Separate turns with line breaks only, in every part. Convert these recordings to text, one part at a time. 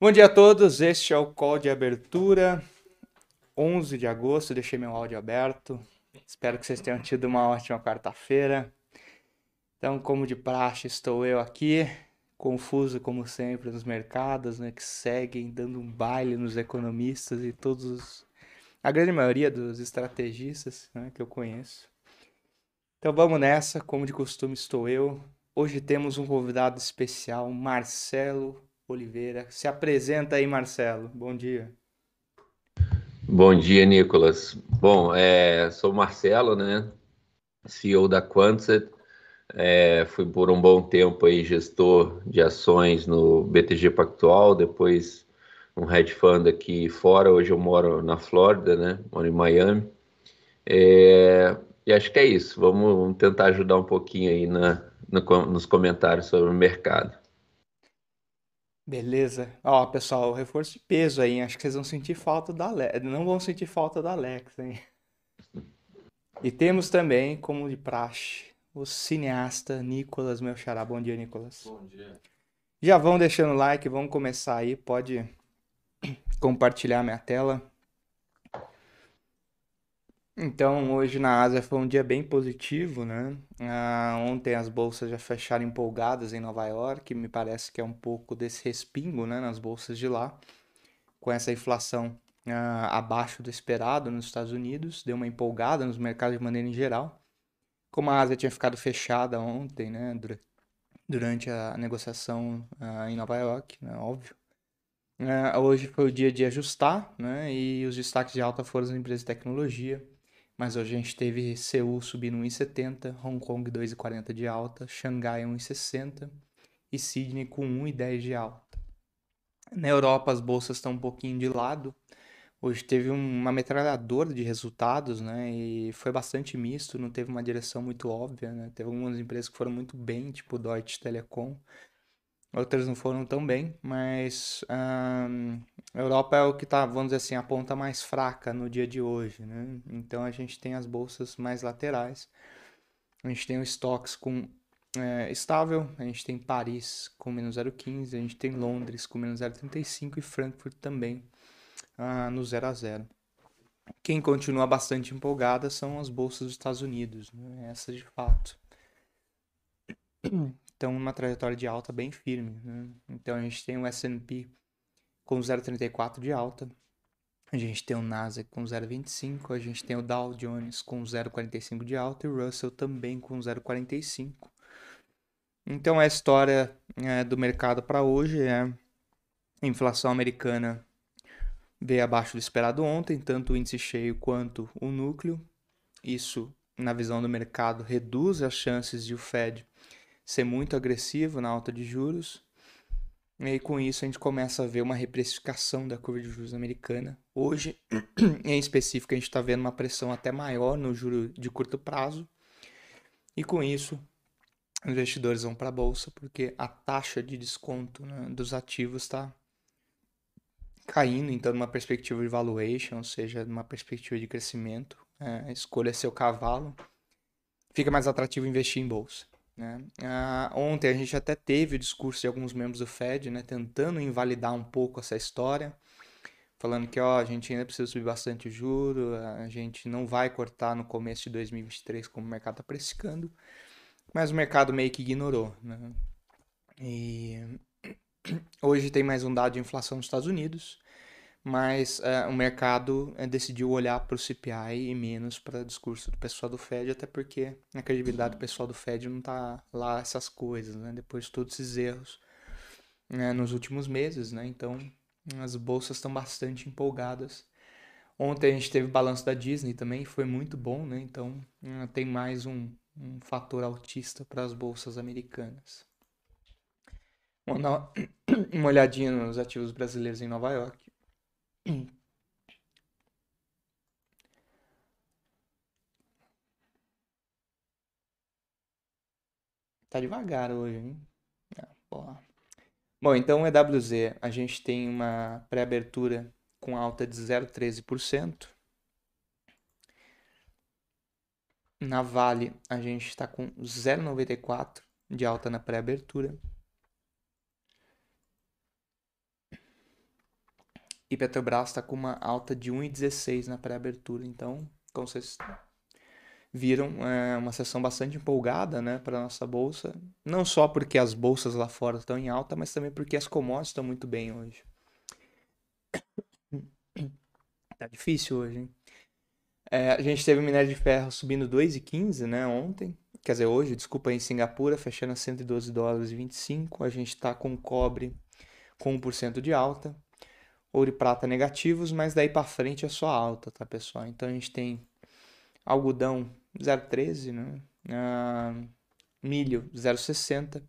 Bom dia a todos, este é o call de abertura, 11 de agosto, deixei meu áudio aberto. Espero que vocês tenham tido uma ótima quarta-feira. Então, como de praxe, estou eu aqui, confuso como sempre nos mercados, né, que seguem dando um baile nos economistas e todos os, a grande maioria dos estrategistas né, que eu conheço. Então vamos nessa, como de costume estou eu. Hoje temos um convidado especial, Marcelo Oliveira. Se apresenta aí, Marcelo. Bom dia.
Bom dia, Nicolas. Bom, é, sou Marcelo, né? CEO da Quantset. É, fui por um bom tempo aí gestor de ações no BTG Pactual, depois um hedge fund aqui fora. Hoje eu moro na Flórida, né? Moro em Miami. É, e acho que é isso. Vamos, tentar ajudar um pouquinho aí na, no, nos comentários sobre o mercado.
Beleza. Ó, pessoal, reforço de peso aí. Acho que vocês vão sentir falta da Alex. Não vão sentir falta da Alex, hein? E temos também, como de praxe, o cineasta Nicolas meu xará. Bom dia, Nicolas.
Bom dia.
Já vão deixando like, vamos começar aí. Pode compartilhar minha tela. Então, hoje na Ásia foi um dia bem positivo, né? Ah, ontem as bolsas já fecharam empolgadas em Nova York, me parece que é um pouco desse respingo, né, nas bolsas de lá, com essa inflação ah, abaixo do esperado nos Estados Unidos, deu uma empolgada nos mercados de maneira em geral. Como a Ásia tinha ficado fechada ontem, né, durante a negociação ah, em Nova York, né, óbvio. Ah, hoje foi o dia de ajustar, né, e os destaques de alta foram as empresas de tecnologia mas hoje a gente teve Seul subindo 1,70, Hong Kong 2,40 de alta, Xangai 1,60 e Sydney com 1,10 de alta. Na Europa as bolsas estão um pouquinho de lado. Hoje teve uma metralhadora de resultados, né? E foi bastante misto, não teve uma direção muito óbvia, né? Teve algumas empresas que foram muito bem, tipo Deutsche Telekom, Outras não foram tão bem, mas a Europa é o que está, vamos dizer assim, a ponta mais fraca no dia de hoje, né? Então a gente tem as bolsas mais laterais, a gente tem o estoques com é, estável, a gente tem Paris com menos 0,15, a gente tem Londres com menos 0,35 e Frankfurt também ah, no 0 a 0. Quem continua bastante empolgada são as bolsas dos Estados Unidos, né? essa de fato estão numa trajetória de alta bem firme. Né? Então a gente tem o S&P com 0,34 de alta, a gente tem o Nasdaq com 0,25, a gente tem o Dow Jones com 0,45 de alta e o Russell também com 0,45. Então a história é, do mercado para hoje é a inflação americana veio abaixo do esperado ontem, tanto o índice cheio quanto o núcleo. Isso, na visão do mercado, reduz as chances de o Fed ser muito agressivo na alta de juros. E aí, com isso, a gente começa a ver uma reprecificação da curva de juros americana. Hoje, em específico, a gente está vendo uma pressão até maior no juro de curto prazo. E com isso, os investidores vão para a bolsa porque a taxa de desconto né, dos ativos está caindo. Então, numa perspectiva de valuation, ou seja, numa perspectiva de crescimento, é, escolha seu cavalo, fica mais atrativo investir em bolsa. Né? Ah, ontem a gente até teve o discurso de alguns membros do Fed, né, tentando invalidar um pouco essa história, falando que ó, a gente ainda precisa subir bastante o juro, a gente não vai cortar no começo de 2023 como o mercado está precificando, mas o mercado meio que ignorou. Né? E hoje tem mais um dado de inflação nos Estados Unidos, mas uh, o mercado uh, decidiu olhar para o CPI e menos para o discurso do pessoal do Fed, até porque a credibilidade do pessoal do Fed não está lá essas coisas, né? Depois de todos esses erros né, nos últimos meses, né? Então as bolsas estão bastante empolgadas. Ontem a gente teve balanço da Disney também, foi muito bom, né? Então uh, tem mais um, um fator altista para as bolsas americanas. Vamos dar uma olhadinha nos ativos brasileiros em Nova York. Tá devagar hoje, hein? Ah, Bom, então o EWZ, a gente tem uma pré-abertura com alta de 0,13%. Na Vale, a gente está com 0,94% de alta na pré-abertura. E Petrobras está com uma alta de 1,16 na pré-abertura. Então, como vocês viram, é uma sessão bastante empolgada né, para a nossa bolsa. Não só porque as bolsas lá fora estão em alta, mas também porque as commodities estão muito bem hoje. Tá difícil hoje, hein? É, a gente teve o minério de ferro subindo 2,15, né, ontem. Quer dizer, hoje, desculpa, em Singapura, fechando a 112 dólares e 25. A gente está com cobre com 1% de alta. Ouro e prata negativos, mas daí para frente é só alta, tá, pessoal? Então a gente tem algodão 0,13, né? Ah, milho 0,60,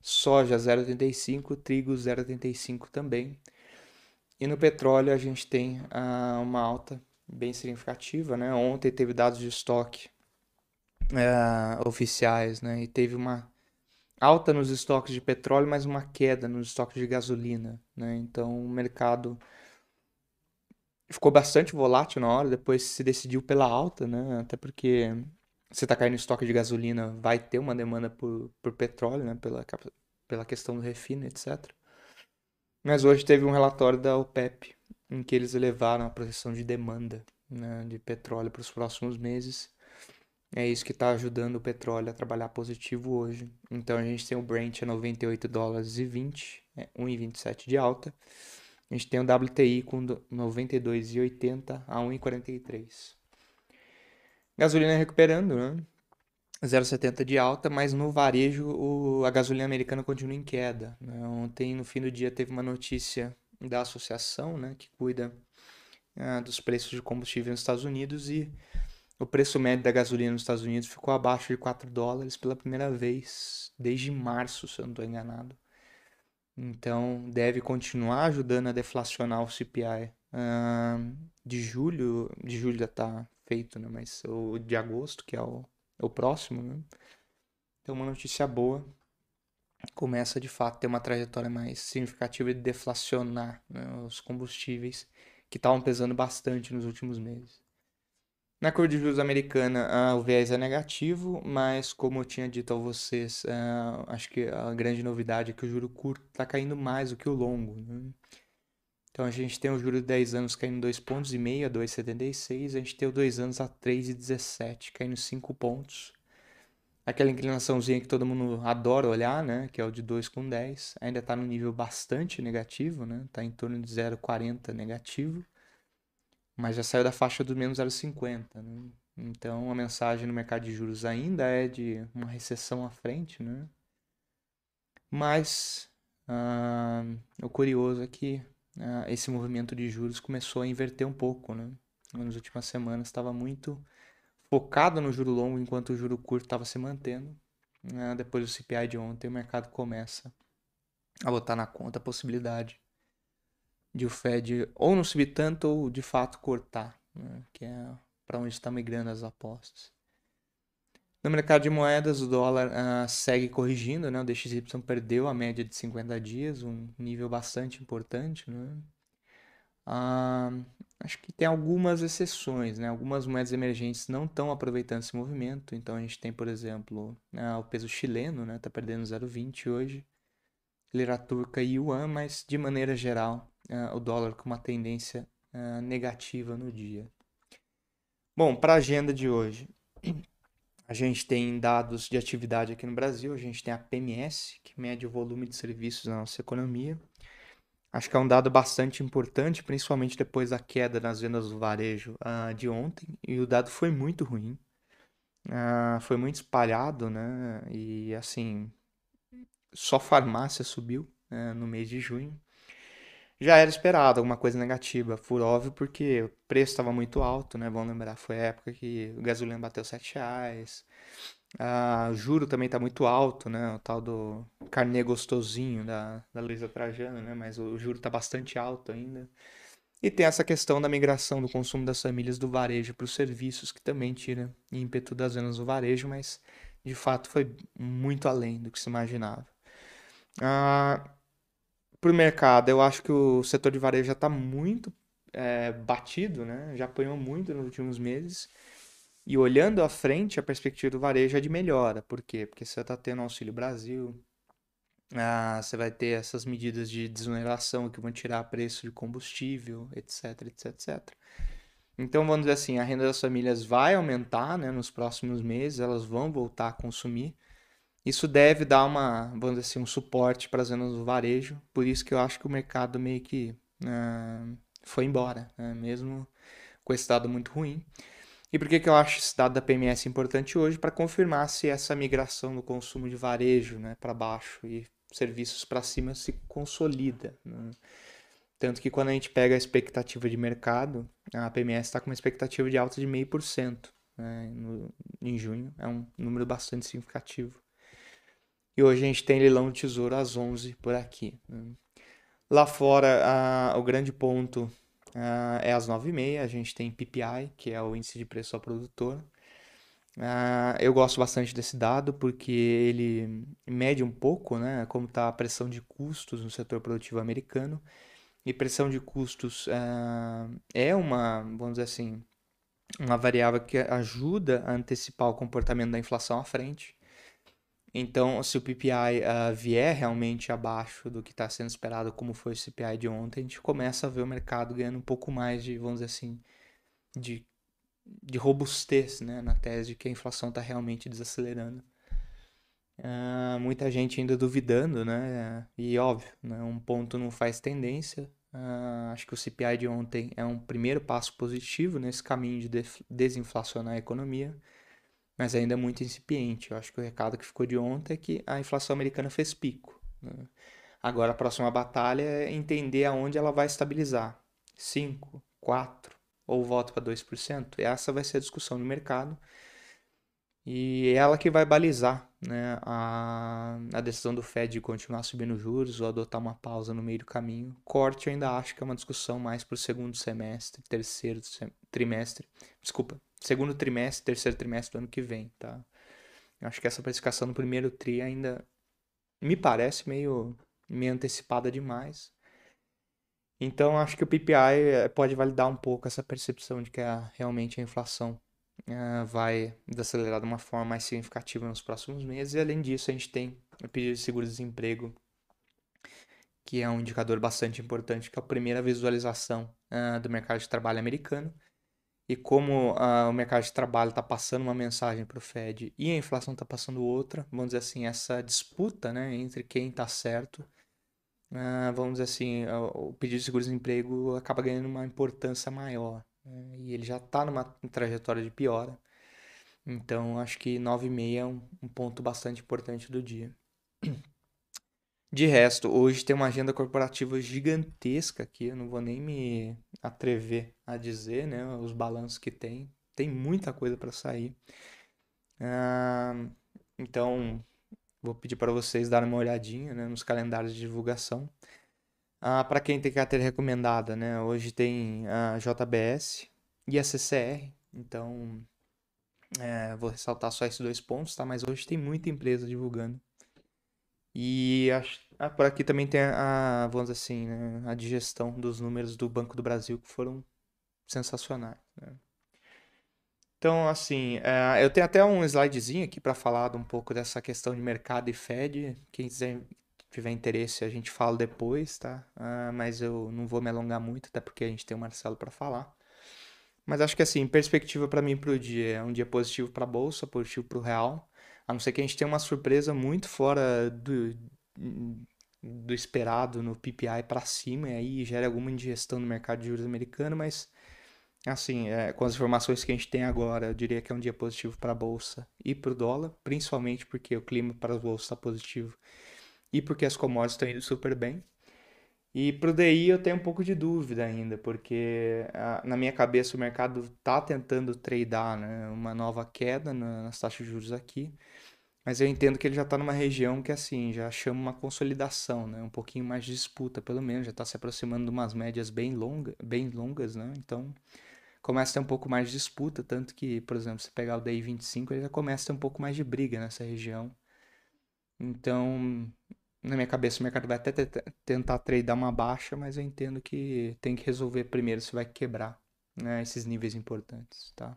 soja 0,85, trigo 0,85 também. E no petróleo a gente tem ah, uma alta bem significativa, né? Ontem teve dados de estoque ah, oficiais, né? E teve uma alta nos estoques de petróleo, mas uma queda nos estoques de gasolina, né? Então o mercado ficou bastante volátil na hora, depois se decidiu pela alta, né? Até porque você está caindo estoque de gasolina, vai ter uma demanda por, por petróleo, né? Pela, pela questão do refino, etc. Mas hoje teve um relatório da OPEP em que eles elevaram a projeção de demanda né, de petróleo para os próximos meses. É isso que está ajudando o petróleo a trabalhar positivo hoje. Então a gente tem o Brent a 98 dólares e 20, é 1,27 de alta. A gente tem o WTI com 92,80 a 1,43. Gasolina recuperando, né? 0,70 de alta, mas no varejo o, a gasolina americana continua em queda. Né? Ontem, no fim do dia, teve uma notícia da associação né, que cuida ah, dos preços de combustível nos Estados Unidos e o preço médio da gasolina nos Estados Unidos ficou abaixo de 4 dólares pela primeira vez desde março, se eu não estou enganado. Então, deve continuar ajudando a deflacionar o CPI uh, de julho. De julho já está feito, né? Mas o de agosto, que é o, é o próximo, né? Então, uma notícia boa. Começa, de fato, a ter uma trajetória mais significativa de deflacionar né, os combustíveis que estavam pesando bastante nos últimos meses. Na curva de juros americana, uh, o viés é negativo, mas como eu tinha dito a vocês, uh, acho que a grande novidade é que o juro curto está caindo mais do que o longo. Né? Então a gente tem o juro de 10 anos caindo 2,5 pontos, a 2,76, a gente tem o 2 anos a 3,17, caindo 5 pontos. Aquela inclinaçãozinha que todo mundo adora olhar, né, que é o de 2 com 10, ainda está no nível bastante negativo, né, está em torno de 0,40 negativo mas já saiu da faixa do menos 0,50. Né? Então a mensagem no mercado de juros ainda é de uma recessão à frente, né? Mas uh, o curioso é que uh, esse movimento de juros começou a inverter um pouco, né? Nas últimas semanas estava muito focado no juro longo enquanto o juro curto estava se mantendo. Uh, depois do CPI de ontem, o mercado começa a botar na conta a possibilidade de o Fed ou não subir tanto ou de fato cortar, né? que é para onde está migrando as apostas. No mercado de moedas, o dólar uh, segue corrigindo, né? o DXY perdeu a média de 50 dias, um nível bastante importante. Né? Uh, acho que tem algumas exceções, né? algumas moedas emergentes não estão aproveitando esse movimento, então a gente tem, por exemplo, uh, o peso chileno, está né? Tá perdendo 0,20 hoje, lira turca e yuan, mas de maneira geral uh, o dólar com uma tendência uh, negativa no dia. Bom, para a agenda de hoje, a gente tem dados de atividade aqui no Brasil, a gente tem a PMS, que mede o volume de serviços na nossa economia. Acho que é um dado bastante importante, principalmente depois da queda nas vendas do varejo uh, de ontem, e o dado foi muito ruim. Uh, foi muito espalhado, né? E assim, só farmácia subiu uh, no mês de junho já era esperado alguma coisa negativa, por óbvio, porque o preço estava muito alto, né? Vamos lembrar, foi a época que o gasolina bateu 7 reais. Ah, o juro também está muito alto, né? O tal do carnê gostosinho da, da Luísa Trajano, né? Mas o juro está bastante alto ainda. E tem essa questão da migração do consumo das famílias do varejo para os serviços, que também tira ímpeto das vendas do varejo, mas de fato foi muito além do que se imaginava. Ah, para o mercado, eu acho que o setor de varejo já está muito é, batido, né? já apanhou muito nos últimos meses. E olhando à frente, a perspectiva do varejo é de melhora. Por quê? Porque você está tendo Auxílio Brasil, Ah, você vai ter essas medidas de desoneração que vão tirar preço de combustível, etc, etc, etc. Então, vamos dizer assim, a renda das famílias vai aumentar né, nos próximos meses, elas vão voltar a consumir. Isso deve dar uma, vamos dizer assim, um suporte para as vendas do varejo. Por isso que eu acho que o mercado meio que uh, foi embora, né, mesmo com esse dado muito ruim. E por que, que eu acho esse dado da PMS importante hoje? Para confirmar se essa migração do consumo de varejo né, para baixo e serviços para cima se consolida. Né? Tanto que quando a gente pega a expectativa de mercado, a PMS está com uma expectativa de alta de 0,5% né, em junho. É um número bastante significativo. E hoje a gente tem leilão de tesouro às 11 por aqui. Né. Lá fora, a, o grande ponto a, é às 9h30. A gente tem PPI, que é o índice de preço ao produtor. Eu gosto bastante desse dado porque ele mede um pouco né, como está a pressão de custos no setor produtivo americano e pressão de custos uh, é uma, vamos dizer assim, uma variável que ajuda a antecipar o comportamento da inflação à frente. Então, se o PPI uh, ah, vier realmente abaixo do que está sendo esperado, como foi o CPI de ontem, a gente começa a ver o mercado ganhando um pouco mais de, vamos dizer assim, de, de robustez né, na tese de que a inflação está realmente desacelerando. Uh, muita gente ainda duvidando, né? E óbvio, né? um ponto não faz tendência. Uh, acho que o CPI de ontem é um primeiro passo positivo nesse caminho de desinflacionar a economia, mas ainda é muito incipiente. Eu acho que o recado que ficou de ontem é que a inflação americana fez pico. Né? Agora a próxima batalha é entender aonde ela vai estabilizar. 5, 4 ou volta para 2%. Essa vai ser a discussão no mercado. E é ela que vai balizar né, a, a decisão do Fed de continuar subindo juros ou adotar uma pausa no meio do caminho. Corte eu ainda acho que é uma discussão mais para o segundo semestre, terceiro trimestre, desculpa, segundo trimestre, terceiro trimestre do ano que vem, tá? Eu acho que essa precificação no primeiro tri ainda me parece meio, meio antecipada demais. Então acho que o PPI eh, pode validar um pouco essa percepção de que a, realmente a inflação uh, vai desacelerar de uma forma mais significativa nos próximos meses. E além disso, a gente tem o pedido de seguro-desemprego, que é um indicador bastante importante, que é a primeira visualização uh, do mercado de trabalho americano. E como uh, o mercado de trabalho está passando uma mensagem para o Fed e a inflação está passando outra, vamos dizer assim, essa disputa né, entre quem está certo, uh, vamos dizer assim, o pedido de seguro-desemprego acaba ganhando uma importância maior. Né? E ele já está numa trajetória de piora. Então, acho que 9,5 é um, um ponto bastante importante do dia. De resto, hoje tem uma agenda corporativa gigantesca aqui, eu não vou nem me atrever a dizer, né, os balanços que tem. Tem muita coisa para sair. Ah, então, vou pedir para vocês darem uma olhadinha né, nos calendários de divulgação. Ah, para quem tem carteira recomendada, né? Hoje tem a JBS e a CCR. Então, é, vou ressaltar só esses dois pontos, tá? Mas hoje tem muita empresa divulgando. E a, ah, por aqui também tem a, vamos dizer assim, né? a digestão dos números do Banco do Brasil que foram sensacionais. Né? Então, assim, é, eu tenho até um slidezinho aqui para falar um pouco dessa questão de mercado e Fed. Quem quiser tiver interesse, a gente fala depois, tá? Ah, mas eu não vou me alongar muito, até porque a gente tem o Marcelo para falar. Mas acho que assim, perspectiva para mim pro dia é um dia positivo para a bolsa, positivo para o real. A não ser que a gente tenha uma surpresa muito fora do, do esperado no PPI para cima e aí gera alguma indigestão no mercado de juros americano, mas assim, é, com as informações que a gente tem agora, eu diria que é um dia positivo para a bolsa e para o dólar, principalmente porque o clima para as bolsas está positivo e porque as commodities estão indo super bem. E para o DI eu tenho um pouco de dúvida ainda, porque a, na minha cabeça o mercado está tentando tradear né, uma nova queda na, nas taxas de juros aqui, mas eu entendo que ele já está numa região que assim já chama uma consolidação, né, um pouquinho mais de disputa, pelo menos já está se aproximando de umas médias bem, longa, bem longas, né, então começa a ter um pouco mais de disputa, tanto que, por exemplo, se pegar o DI 25, ele já começa a ter um pouco mais de briga nessa região. Então, na minha cabeça o mercado vai até tentar tradear uma baixa, mas eu entendo que tem que resolver primeiro se vai quebrar né, esses níveis importantes, tá?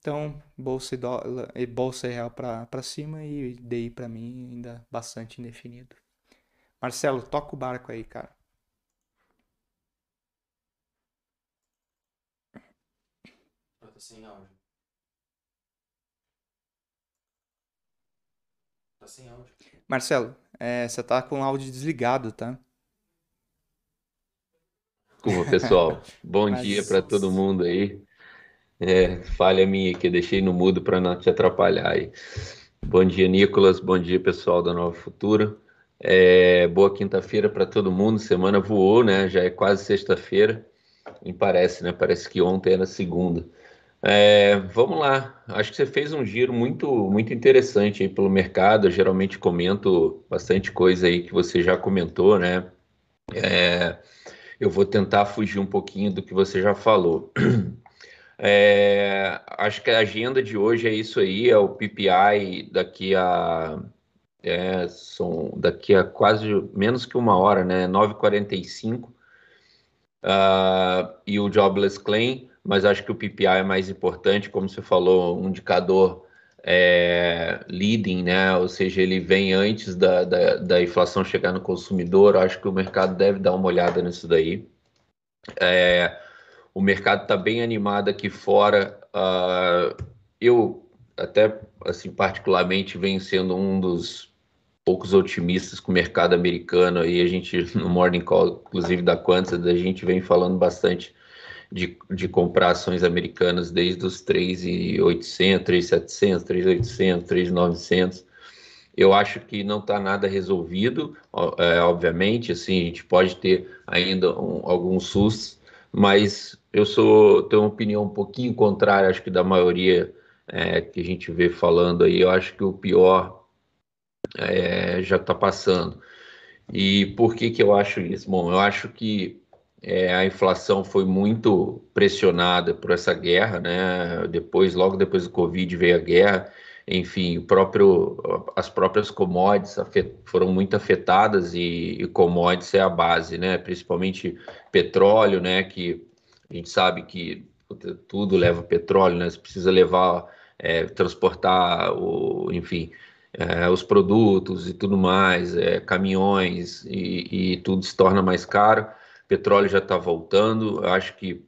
Então, bolsa e, dólar, bolsa e real para cima e DI para mim ainda bastante indefinido. Marcelo, toca o barco aí, cara.
Tá sem áudio. Tá sem áudio.
Marcelo, é, você tá com o áudio desligado, tá?
Desculpa, pessoal. Bom
Mas-
dia para todo mundo aí. É, falha minha que deixei no mudo para não te atrapalhar aí. Bom dia, Nicolas. Bom dia, pessoal da Nova Futura. É, boa quinta-feira para todo mundo. Semana voou, né? Já é quase sexta-feira. Me parece, né? Parece que ontem era segunda. É, vamos lá. Acho que você fez um giro muito, muito interessante aí pelo mercado. Eu geralmente comento bastante coisa aí que você já comentou, né? É, eu vou tentar fugir um pouquinho do que você já falou. É, acho que a agenda de hoje é isso aí, é o PPI daqui a é, são daqui a quase menos que uma hora, né? 9h45 ah, e o Jobless Claim, mas acho que o PPI é mais importante, como você falou, um indicador é, leading, né? Ou seja, ele vem antes da, da, da inflação chegar no consumidor. Acho que o mercado deve dar uma olhada nisso daí. É, o mercado está bem animado aqui fora. ah, eu até assim particularmente venho sendo um dos poucos otimistas com o mercado americano e a gente no Morning Call, inclusive da Quantas, a gente vem falando bastante de, de comprar ações americanas desde os 3.800, 3.700, 3.800, 3.900. Eu acho que não está nada resolvido, é, obviamente, assim, a gente pode ter ainda um, alguns sustos, mas eu sou tenho uma opinião um pouquinho contrária, acho que da maioria é, que a gente vê falando aí. Eu acho que o pior é, já está passando. E por que que eu acho isso? Bom, eu acho que é, a inflação foi muito pressionada por essa guerra, né? Depois, logo depois do Covid veio a guerra. Enfim, o próprio, as próprias commodities foram muito afetadas e, e commodities é a base, né? Principalmente petróleo, né? Que a gente sabe que tudo leva petróleo, né? Você precisa levar, é, transportar, o, enfim, é, os produtos e tudo mais, é, caminhões e, e tudo se torna mais caro. Petróleo já está voltando, eu acho que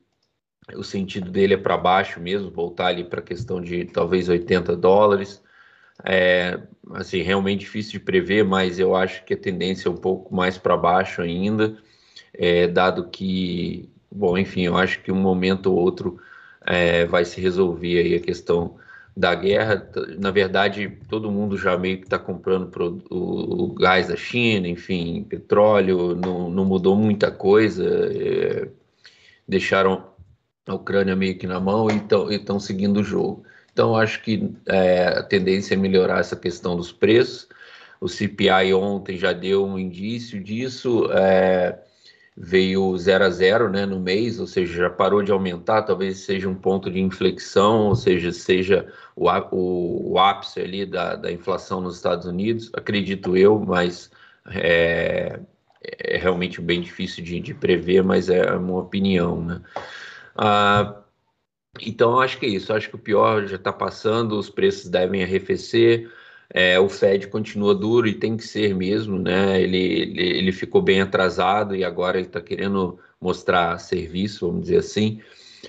o sentido dele é para baixo mesmo, voltar ali para a questão de talvez 80 dólares. É, assim, realmente difícil de prever, mas eu acho que a tendência é um pouco mais para baixo ainda, é, dado que, bom, enfim, eu acho que um momento ou outro é, vai se resolver aí a questão da guerra. Na verdade, todo mundo já meio que está comprando pro- o, o gás da China, enfim, petróleo, não, não mudou muita coisa, é, deixaram a Ucrânia meio que na mão e estão seguindo o jogo. Então, acho que é, a tendência é melhorar essa questão dos preços. O CPI ontem já deu um indício disso, é, veio 0 a 0 né, no mês, ou seja, já parou de aumentar, talvez seja um ponto de inflexão, ou seja, seja o, o, o ápice ali da, da inflação nos Estados Unidos, acredito eu, mas é, é realmente bem difícil de, de prever, mas é uma opinião, né? Ah, então, acho que é isso. Acho que o pior já está passando, os preços devem arrefecer. É, o Fed continua duro e tem que ser mesmo, né? Ele, ele, ele ficou bem atrasado e agora ele está querendo mostrar serviço, vamos dizer assim.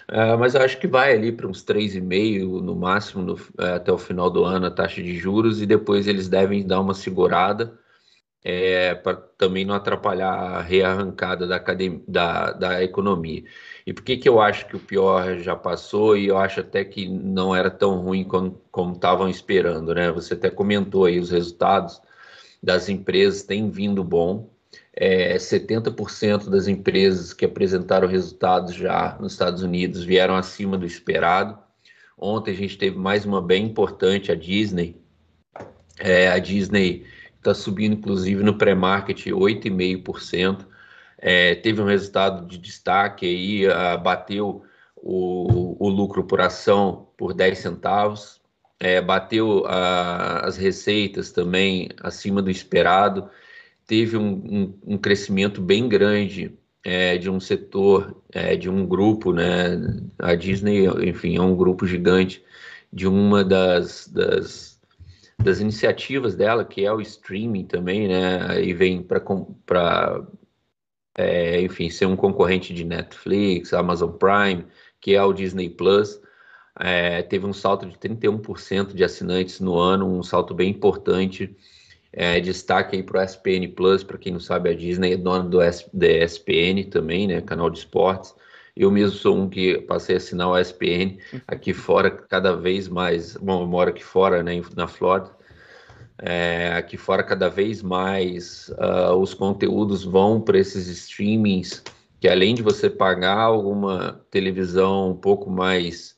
Ah, mas eu acho que vai ali para uns 3,5 no máximo no- eh, até o final do ano a taxa de juros e depois eles devem dar uma segurada para também não atrapalhar a rearrancada da, academ- da, da economia. E por que que eu acho que o pior já passou e eu acho até que não era tão ruim como estavam esperando, né? Você até comentou aí os resultados das empresas têm vindo bom. É, 70% das empresas que apresentaram resultados já nos Estados Unidos vieram acima do esperado. Ontem a gente teve mais uma bem importante, a Disney. É, a Disney está subindo, inclusive, no pré-market 8,5%. É, teve um resultado de destaque aí, bateu o, o lucro por ação por 10 centavos, é, bateu ah, as receitas também acima do esperado, teve um, um, um crescimento bem grande é, de um setor, é, de um grupo, né? A Disney, enfim, é um grupo gigante de uma das, das das iniciativas dela, que é o streaming também, né? E vem para, é, enfim, ser um concorrente de Netflix, Amazon Prime, que é o Disney Plus. É, teve um salto de 31% de assinantes no ano, um salto bem importante. É, destaque aí para o SPN Plus, para quem não sabe, a Disney é dona do S, da SPN também, né? Canal de esportes. Eu mesmo sou um que passei a assinar o SPN aqui fora cada vez mais. Bom, eu moro aqui fora, né, na Flórida. É, aqui fora, cada vez mais uh, os conteúdos vão para esses streamings, que além de você pagar alguma televisão um pouco mais,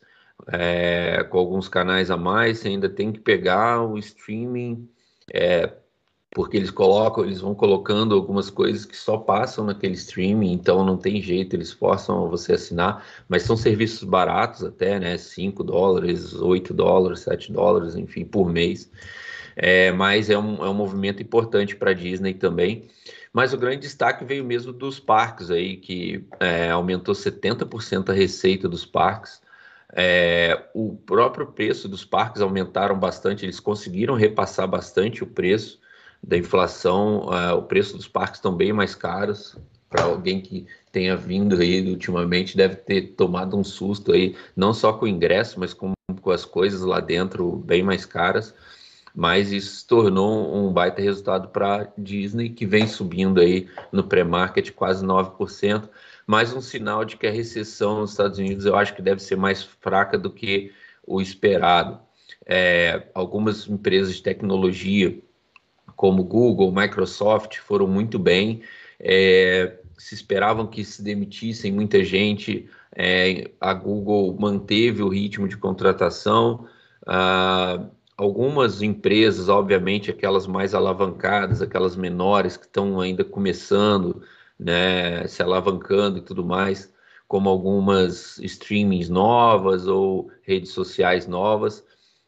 é, com alguns canais a mais, você ainda tem que pegar o streaming é, porque eles colocam, eles vão colocando algumas coisas que só passam naquele streaming, então não tem jeito, eles forçam você assinar, mas são serviços baratos até, né? 5 dólares, 8 dólares, 7 dólares, enfim, por mês. É, mas é um, é um movimento importante para a Disney também. Mas o grande destaque veio mesmo dos parques aí, que é, aumentou 70% a receita dos parques. É, o próprio preço dos parques aumentaram bastante, eles conseguiram repassar bastante o preço da inflação, uh, o preço dos parques estão bem mais caros. Para alguém que tenha vindo aí ultimamente, deve ter tomado um susto aí, não só com o ingresso, mas com, com as coisas lá dentro bem mais caras. Mas isso se tornou um baita resultado para Disney, que vem subindo aí no pré-market quase 9%. Mais um sinal de que a recessão nos Estados Unidos eu acho que deve ser mais fraca do que o esperado. É, algumas empresas de tecnologia como Google, Microsoft, foram muito bem. É, se esperavam que se demitissem muita gente, é, a Google manteve o ritmo de contratação. Ah, algumas empresas, obviamente, aquelas mais alavancadas, aquelas menores que estão ainda começando, né, se alavancando e tudo mais, como algumas streamings novas ou redes sociais novas,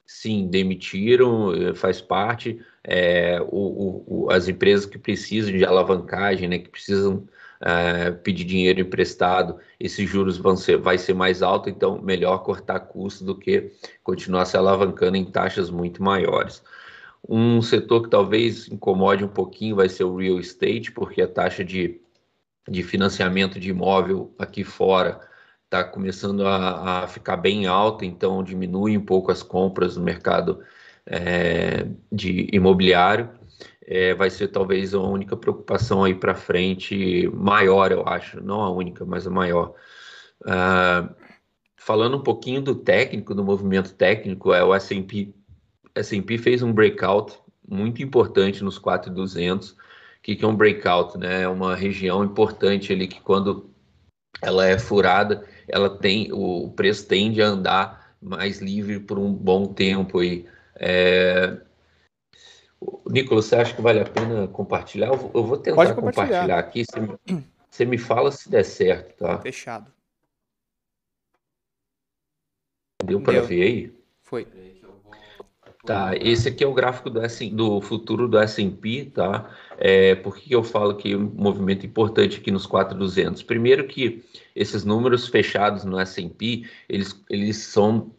sim, demitiram, eh, faz parte. É, o, o, as empresas que precisam de alavancagem, né, que precisam é, pedir dinheiro emprestado, esses juros vão ser, vai ser mais alto, então melhor cortar custo do que continuar se alavancando em taxas muito maiores. Um setor que talvez incomode um pouquinho vai ser o real estate, porque a taxa de, de financiamento de imóvel aqui fora está começando a, a, ficar bem alta, então diminui um pouco as compras no mercado é, de imobiliário. É, vai ser talvez a única preocupação aí para frente, maior, eu acho, não a única, mas a maior. Uh, falando um pouquinho do técnico, do movimento técnico, é o S&P. S&P fez um breakout muito importante nos 4,200. O que, que é um breakout? Né? É uma região importante ali que quando ela é furada, ela tem o preço tende a andar mais livre por um bom tempo aí. É... Nicolas, você acha que vale a pena compartilhar? Eu vou tentar compartilhar. compartilhar. aqui. Você me, você me fala se der certo, tá?
Fechado.
Deu para ver aí?
Foi.
Tá, esse aqui é o gráfico do, S, do futuro do S&P, tá? É, por que eu falo que é um movimento importante aqui nos 4,200? Primeiro que esses números fechados no S&P, eles, eles são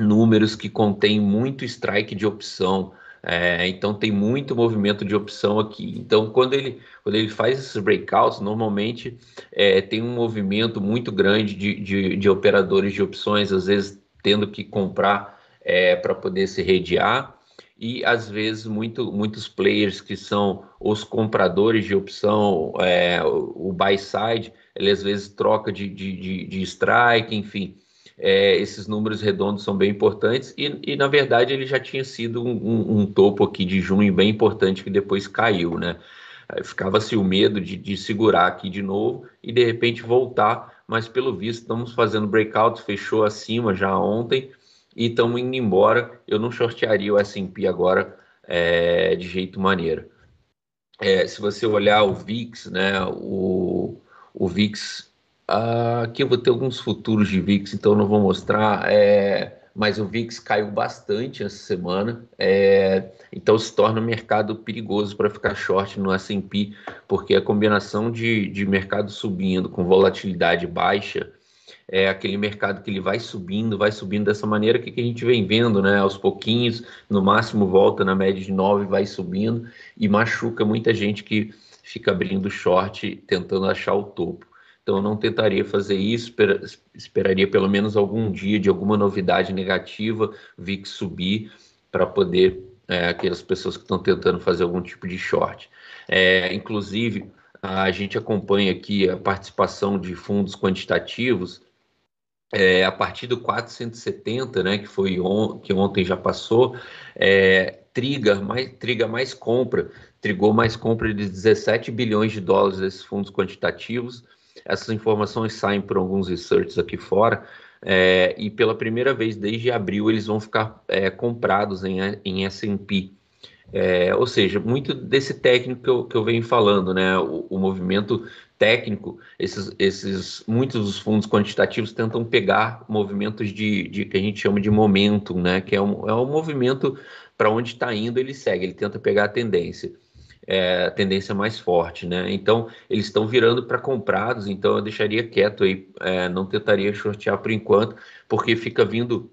números que contêm muito strike de opção, é, então tem muito movimento de opção aqui. Então, quando ele, quando ele faz esses breakouts, normalmente é, tem um movimento muito grande de, de, de operadores de opções, às vezes tendo que comprar é, para poder se redear e às vezes muito, muitos players que são os compradores de opção, é, o buy side, ele às vezes troca de, de, de, de strike, enfim, é, esses números redondos são bem importantes e, e, na verdade ele já tinha sido um, um, um, topo aqui de junho bem importante que depois caiu, né? Ficava-se o medo de, de segurar aqui de novo e de repente voltar, mas pelo visto estamos fazendo breakout, fechou acima já ontem, e estamos indo embora. Eu não shortearia o S&P agora é, de jeito maneira. É, se você olhar o VIX, né, o, o VIX, ah, aqui eu vou ter alguns futuros de VIX, então não vou mostrar, é, mas o VIX caiu bastante essa semana, é, então se torna um mercado perigoso para ficar short no S&P, porque a combinação de, de mercado subindo com volatilidade baixa é aquele mercado que ele vai subindo, vai subindo dessa maneira que, que a gente vem vendo, né? Aos pouquinhos, no máximo volta na média de 9, vai subindo e machuca muita gente que fica abrindo short tentando achar o topo. Então eu não tentaria fazer isso, esperaria pelo menos algum dia de alguma novidade negativa, VIX subir para poder é, aquelas pessoas que estão tentando fazer algum tipo de short. É, inclusive, a gente acompanha aqui a participação de fundos quantitativos é, a partir do 470, né, que foi on, que ontem já passou, é, triga mais, triga mais compra, trigou mais compra de 17 bilhões de dólares desses fundos quantitativos. Essas informações saem por alguns researches aqui fora, é, e pela primeira vez desde abril eles vão ficar é, comprados em, em S&P. É, ou seja, muito desse técnico que eu, que eu venho falando, né? O, o, movimento técnico, esses, esses, muitos dos fundos quantitativos tentam pegar movimentos de, de que a gente chama de momentum, né? Que é um, é um movimento para onde está indo, ele segue, ele tenta pegar a tendência. É, a tendência mais forte, né? Então eles estão virando para comprados, então eu deixaria quieto aí, é, não tentaria shortear por enquanto, porque fica vindo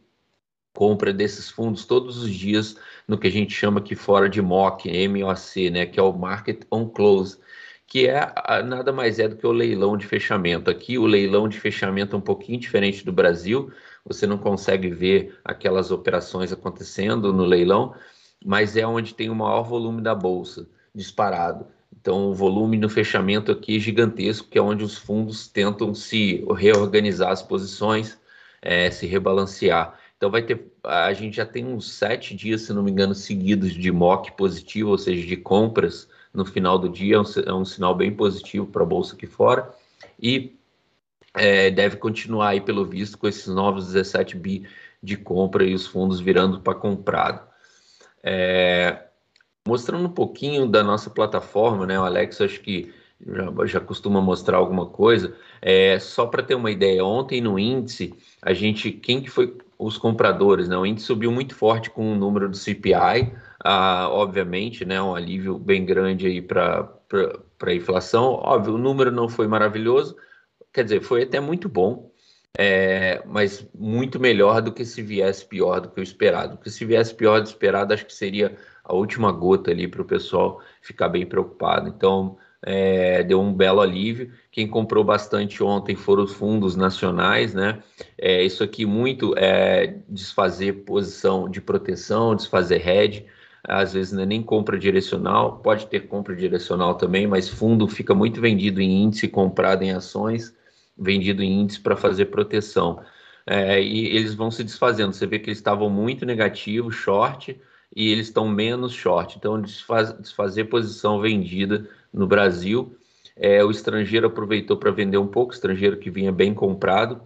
compra desses fundos todos os dias no que a gente chama aqui fora de MOC, MOC, né, que é o Market on Close, que é nada mais é do que o leilão de fechamento. Aqui o leilão de fechamento é um pouquinho diferente do Brasil, você não consegue ver aquelas operações acontecendo no leilão, mas é onde tem o maior volume da bolsa disparado. Então, o volume no fechamento aqui é gigantesco, que é onde os fundos tentam se reorganizar as posições, é, se rebalancear. Então vai ter, a gente já tem uns sete dias, se não me engano, seguidos de MOC positivo, ou seja, de compras no final do dia, é um, é um sinal bem positivo para a bolsa aqui fora, e é, deve continuar aí, pelo visto, com esses novos 17 bi de compra e os fundos virando para comprado. É, mostrando um pouquinho da nossa plataforma, né, o Alex acho que já, já costuma mostrar alguma coisa, é, só para ter uma ideia, ontem no índice, a gente, quem que foi os compradores, né? O índice subiu muito forte com o número do CPI, ah, obviamente, né? Um alívio bem grande aí para a inflação. Óbvio, o número não foi maravilhoso, quer dizer, foi até muito bom, é, mas muito melhor do que se viesse pior do que o esperado. Porque se viesse pior do esperado, acho que seria a última gota ali para o pessoal ficar bem preocupado. Então, é, deu um belo alívio. Quem comprou bastante ontem foram os fundos nacionais, né? É, isso aqui muito é desfazer posição de proteção, desfazer hedge. Às vezes é nem compra direcional, pode ter compra direcional também, mas fundo fica muito vendido em índice, comprado em ações, vendido em índice para fazer proteção. É, e eles vão se desfazendo. Você vê que eles estavam muito negativos, short, e eles estão menos short. Então, desfaz, desfazer posição vendida no Brasil. É, o estrangeiro aproveitou para vender um pouco, estrangeiro que vinha bem comprado.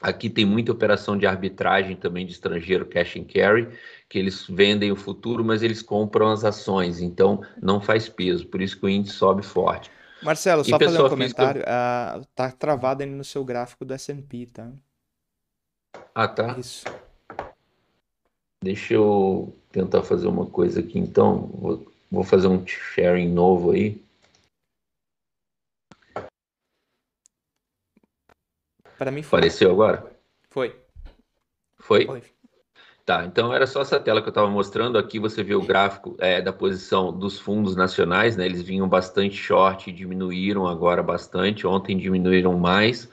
Aqui tem muita operação de arbitragem também de estrangeiro, cash and carry, que eles vendem o futuro, mas eles compram as ações, então não faz peso, por isso que o índice sobe forte.
Marcelo, só fazer um comentário, física... uh, tá travado aí no seu gráfico do S&P, tá?
Ah, tá. Isso. Deixa eu tentar fazer uma coisa aqui então. Vou, vou fazer um sharing novo aí.
Para mim foi.
Apareceu agora?
Foi.
Foi? Foi. Tá, então era só essa tela que eu estava mostrando. Aqui você vê o gráfico é, da posição dos fundos nacionais, né? Eles vinham bastante short, diminuíram agora bastante. Ontem diminuíram mais.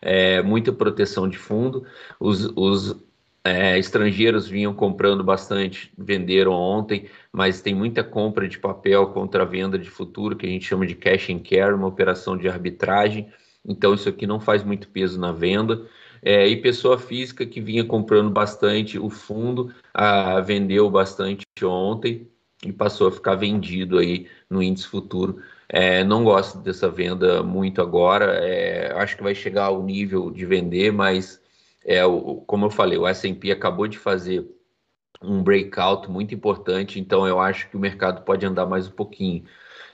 É, muita proteção de fundo. Os, os é, estrangeiros vinham comprando bastante, venderam ontem, mas tem muita compra de papel contra a venda de futuro, que a gente chama de cash and carry, uma operação de arbitragem. Então, isso aqui não faz muito peso na venda. É, e pessoa física que vinha comprando bastante, o fundo a, vendeu bastante ontem e passou a ficar vendido aí no índice futuro. É, não gosto dessa venda muito agora, é, acho que vai chegar ao nível de vender, mas é, o, como eu falei, o S&P acabou de fazer um breakout muito importante, então eu acho que o mercado pode andar mais um pouquinho.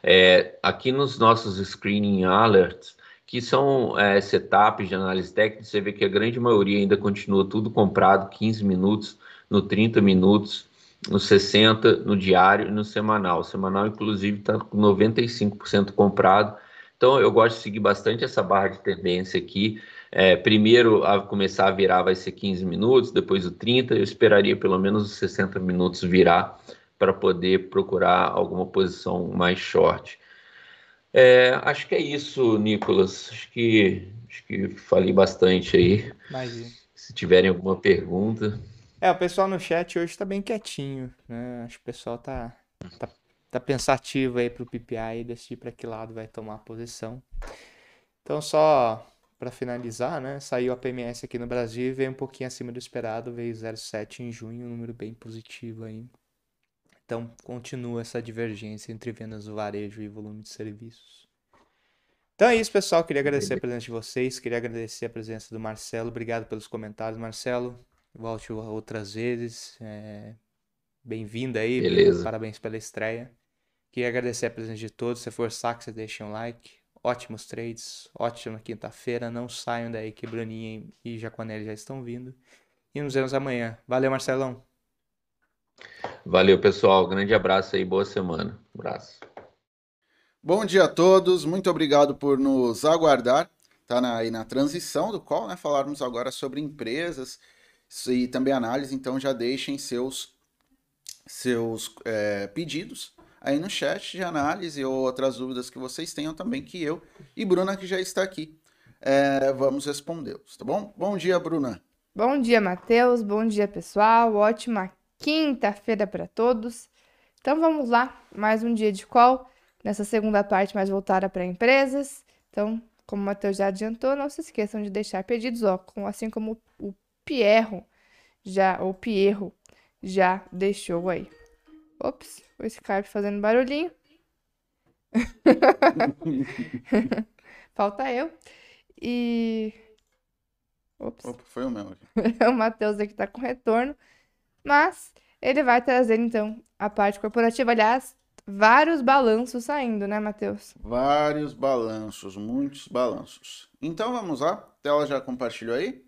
É, aqui nos nossos screening alerts, que são é, setups de análise técnica, você vê que a grande maioria ainda continua tudo comprado 15 minutos, no 30 minutos, no 60, no diário e no semanal. O semanal, inclusive, está com 95% comprado. Então, eu gosto de seguir bastante essa barra de tendência aqui. É, primeiro, a começar a virar vai ser 15 minutos, depois o 30. Eu esperaria pelo menos os 60 minutos virar para poder procurar alguma posição mais short. É, acho que é isso, Nicolas. Acho que, acho que falei bastante aí.
Imagina.
Se tiverem alguma pergunta.
É, o pessoal no chat hoje tá bem quietinho, né? Acho que o pessoal tá, tá, tá pensativo aí pro PPI e decidir para que lado vai tomar a posição. Então, só para finalizar, né? Saiu a PMS aqui no Brasil e veio um pouquinho acima do esperado, veio 0,7 em junho, um número bem positivo aí. Então, continua essa divergência entre vendas do varejo e volume de serviços. Então é isso, pessoal. Queria agradecer a presença de vocês, queria agradecer a presença do Marcelo. Obrigado pelos comentários, Marcelo. Volte outras vezes. É... Bem-vindo aí.
Beleza.
Parabéns pela estreia. Queria agradecer a presença de todos. Se for saco, você deixa um like. Ótimos trades, ótima quinta-feira. Não saiam daí que Bruninha e Jaconelli já estão vindo. E nos vemos amanhã. Valeu, Marcelão.
Valeu, pessoal. Grande abraço aí, boa semana. abraço.
Bom dia a todos, muito obrigado por nos aguardar. Está na, aí na transição do call, né? Falarmos agora sobre empresas e também análise, então já deixem seus, seus é, pedidos aí no chat de análise ou outras dúvidas que vocês tenham também, que eu e Bruna, que já está aqui, é, vamos respondê-los, tá bom? Bom dia, Bruna.
Bom dia, Matheus. Bom dia, pessoal. Ótima quinta-feira para todos. Então vamos lá, mais um dia de call, nessa segunda parte mais voltada para empresas. Então, como o Matheus já adiantou, não se esqueçam de deixar pedidos, ó, assim como o Pierro já, ou Pierro já deixou aí. Ops, o Skype fazendo barulhinho. Falta eu. E.
Ops. Opa, foi o meu aqui.
o Matheus aqui tá com retorno. Mas ele vai trazer, então, a parte corporativa. Aliás, vários balanços saindo, né, Matheus?
Vários balanços, muitos balanços. Então vamos lá. A tela já compartilhou aí?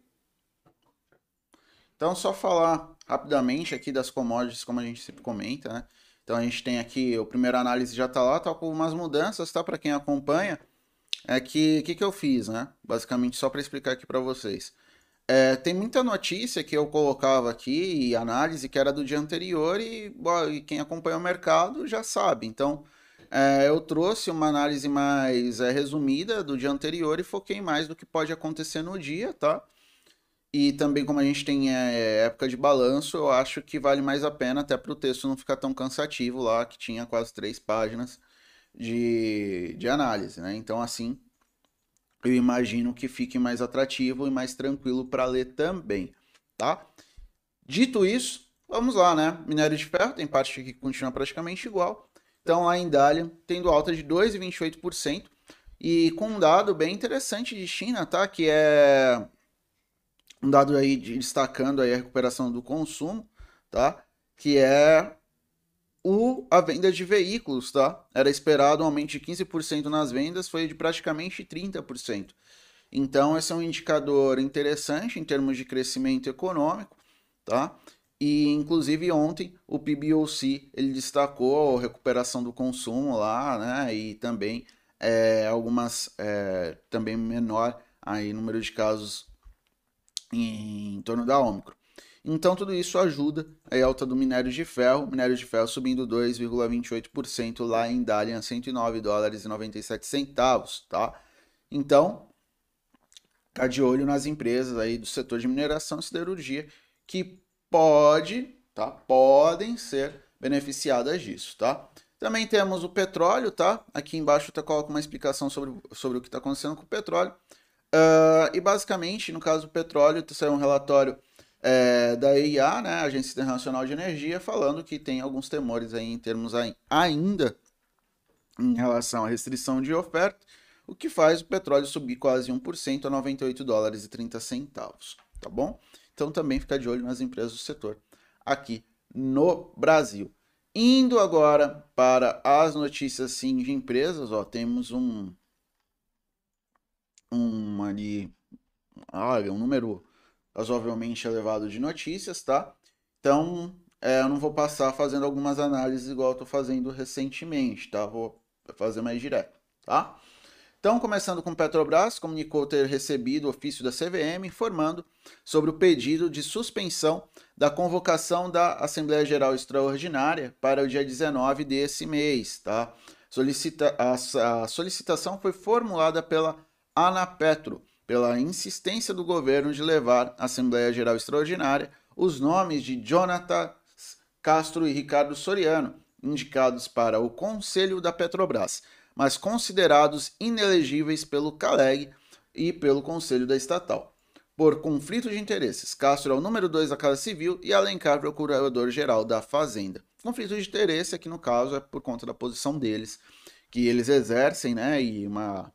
Então, só falar rapidamente aqui das commodities, como a gente sempre comenta, né? Então, a gente tem aqui, o primeiro análise já tá lá, tá com umas mudanças, tá? Para quem acompanha, é que, o que, que eu fiz, né? Basicamente, só para explicar aqui para vocês. É, tem muita notícia que eu colocava aqui e análise que era do dia anterior e, bom, e quem acompanha o mercado já sabe. Então, é, eu trouxe uma análise mais é, resumida do dia anterior e foquei mais do que pode acontecer no dia, tá? E também, como a gente tem é, época de balanço, eu acho que vale mais a pena, até para o texto não ficar tão cansativo lá, que tinha quase três páginas de, de análise, né? Então, assim, eu imagino que fique mais atrativo e mais tranquilo para ler também, tá? Dito isso, vamos lá, né? Minério de ferro tem parte que continua praticamente igual. Então, lá em tendo alta de 2,28% e com um dado bem interessante de China, tá? Que é um dado aí de, destacando aí a recuperação do consumo, tá? Que é o, a venda de veículos, tá? Era esperado um aumento de 15% nas vendas, foi de praticamente 30%. Então, esse é um indicador interessante em termos de crescimento econômico, tá? E, inclusive, ontem o PBOC, ele destacou a recuperação do consumo lá, né? E também é, algumas, é, também menor aí número de casos em, torno da Ômicron. Então tudo isso ajuda a alta do minério de ferro, minério de ferro subindo 2,28% lá em Dalian, 109 dólares e 97 centavos, tá? Então, tá de olho nas empresas aí do setor de mineração e siderurgia que pode, tá? Podem ser beneficiadas disso, tá? Também temos o petróleo, tá? Aqui embaixo eu coloco uma explicação sobre, sobre o que está acontecendo com o petróleo. Uh, e basicamente, no caso do petróleo, saiu um relatório é, da EIA, né, Agência Internacional de Energia, falando que tem alguns temores aí em termos ainda em relação à restrição de oferta, o que faz o petróleo subir quase 1% a 98 dólares e 30 centavos, tá bom? Então também fica de olho nas empresas do setor aqui no Brasil. Indo agora para as notícias sim de empresas, ó, temos um um ali, olha, um número razoavelmente elevado de notícias, tá? Então, é, eu não vou passar fazendo algumas análises igual eu tô fazendo recentemente, tá? Vou fazer mais direto, tá? Então, começando com Petrobras, comunicou ter recebido o ofício da CVM informando sobre o pedido de suspensão da convocação da Assembleia Geral Extraordinária para o dia 19 desse mês. Tá? Solicita a, a solicitação foi formulada pela Anapetro, pela insistência do governo de levar à Assembleia Geral Extraordinária os nomes de Jonathan Castro e Ricardo Soriano, indicados para o Conselho da Petrobras, mas considerados inelegíveis pelo CALEG e pelo Conselho da Estatal. Por conflito de interesses, Castro é o número 2 da Casa Civil e Alencar Procurador-Geral da Fazenda. Conflito de interesse aqui no caso é por conta da posição deles, que eles exercem, né, e uma,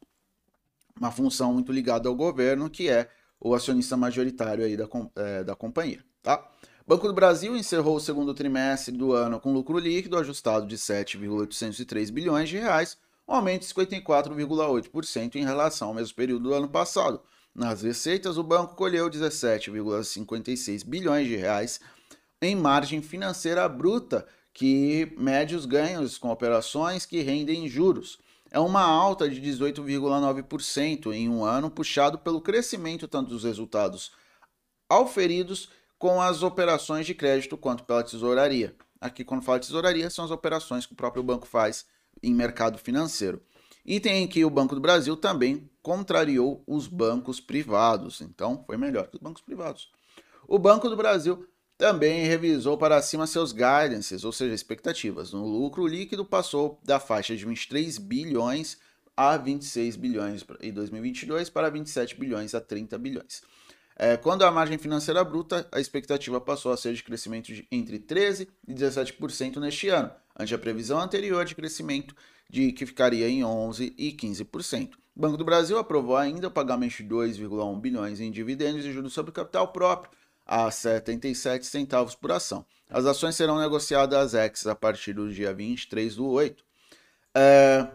uma função muito ligada ao governo, que é o acionista majoritário aí da, é, da companhia, tá? Banco do Brasil encerrou o segundo trimestre do ano com lucro líquido ajustado de 7,803 bilhões de reais, um aumento de 54,8% em relação ao mesmo período do ano passado. Nas receitas, o banco colheu 17,56 bilhões de reais em margem financeira bruta, que mede os ganhos com operações que rendem juros. É uma alta de 18,9% em um ano, puxado pelo crescimento tanto dos resultados auferidos com as operações de crédito quanto pela tesouraria. Aqui, quando fala tesouraria, são as operações que o próprio banco faz em mercado financeiro. E tem que o Banco do Brasil também contrariou os bancos privados, então foi melhor que os bancos privados. O Banco do Brasil também revisou para cima seus guidances, ou seja, expectativas. No lucro líquido passou da faixa de 23 bilhões a 26 bilhões em 2022 para 27 bilhões a 30 bilhões. É, quando a margem financeira bruta, a expectativa passou a ser de crescimento de entre 13% e 17% neste ano, ante a previsão anterior de crescimento de que ficaria em 11% e 15%. O Banco do Brasil aprovou ainda o pagamento de 2,1 bilhões em dividendos e juros sobre capital próprio a 77 centavos por ação. As ações serão negociadas ex a partir do dia 23 do 8. É,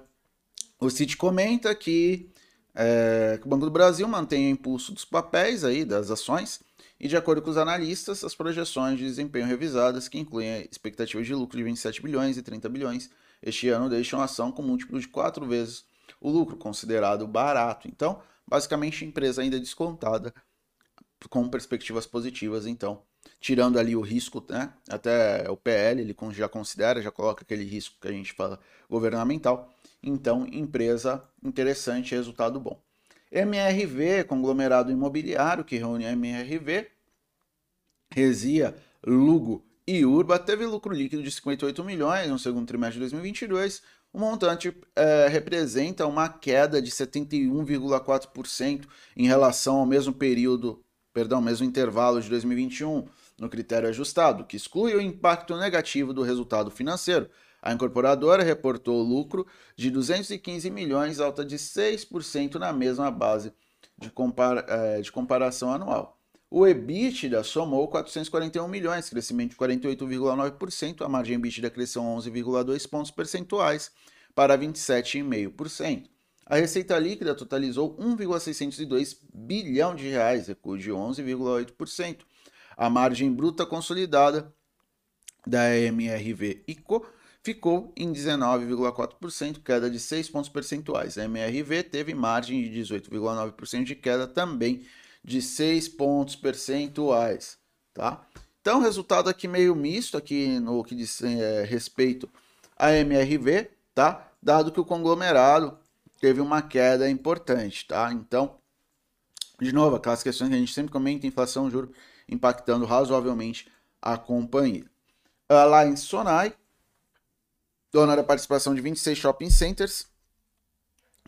o CIT comenta que é, que o Banco do Brasil mantém o impulso dos papéis aí, das ações, e de acordo com os analistas, as projeções de desempenho revisadas, que incluem expectativas de lucro de 27 bilhões e 30 bilhões, este ano deixam a ação com múltiplo de quatro vezes o lucro, considerado barato. Então, basicamente, a empresa ainda descontada com perspectivas positivas, então, tirando ali o risco, né? Até o PL ele já considera, já coloca aquele risco que a gente fala governamental. Então, empresa interessante, resultado bom. MRV, conglomerado imobiliário que reúne a MRV, Resia, Lugo e Urba, teve lucro líquido de 58 milhões no segundo trimestre de 2022. O montante é, representa uma queda de 71,4% em relação ao mesmo período, perdão, mesmo intervalo de 2021, no critério ajustado, que exclui o impacto negativo do resultado financeiro, a incorporadora reportou lucro de 215 milhões, alta de 6% na mesma base de, compara é, de comparação anual. O EBITDA somou 441 milhões, crescimento de 48,9%, a margem EBITDA cresceu 11,2 pontos percentuais para 27,5%. A receita líquida totalizou 1,602 bilhão de reais, recuo de 11,8%. A margem bruta consolidada da MRV ICO ficou em 19,4%, queda de 6 pontos percentuais. A MRV teve margem de 18,9% de queda também de 6 pontos percentuais, tá? Então, resultado aqui meio misto aqui no que diz é, respeito à MRV, tá? Dado que o conglomerado teve uma queda importante, tá? Então, de novo, aquelas questões que a gente sempre comenta, inflação, juro, impactando razoavelmente a companhia. Lá em Sonai, dona da participação de 26 shopping centers,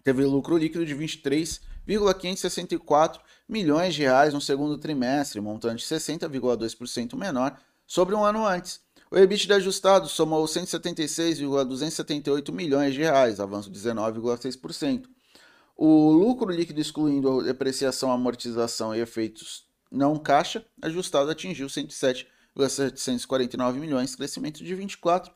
teve lucro líquido de 23,564 milhões de reais no segundo trimestre, montante 60,2% menor sobre um ano antes. O EBITDA ajustado somou 176,278 milhões de reais, avanço de 19,6%. O lucro líquido excluindo depreciação, amortização e efeitos não caixa, ajustado atingiu 107,749 milhões, crescimento de 24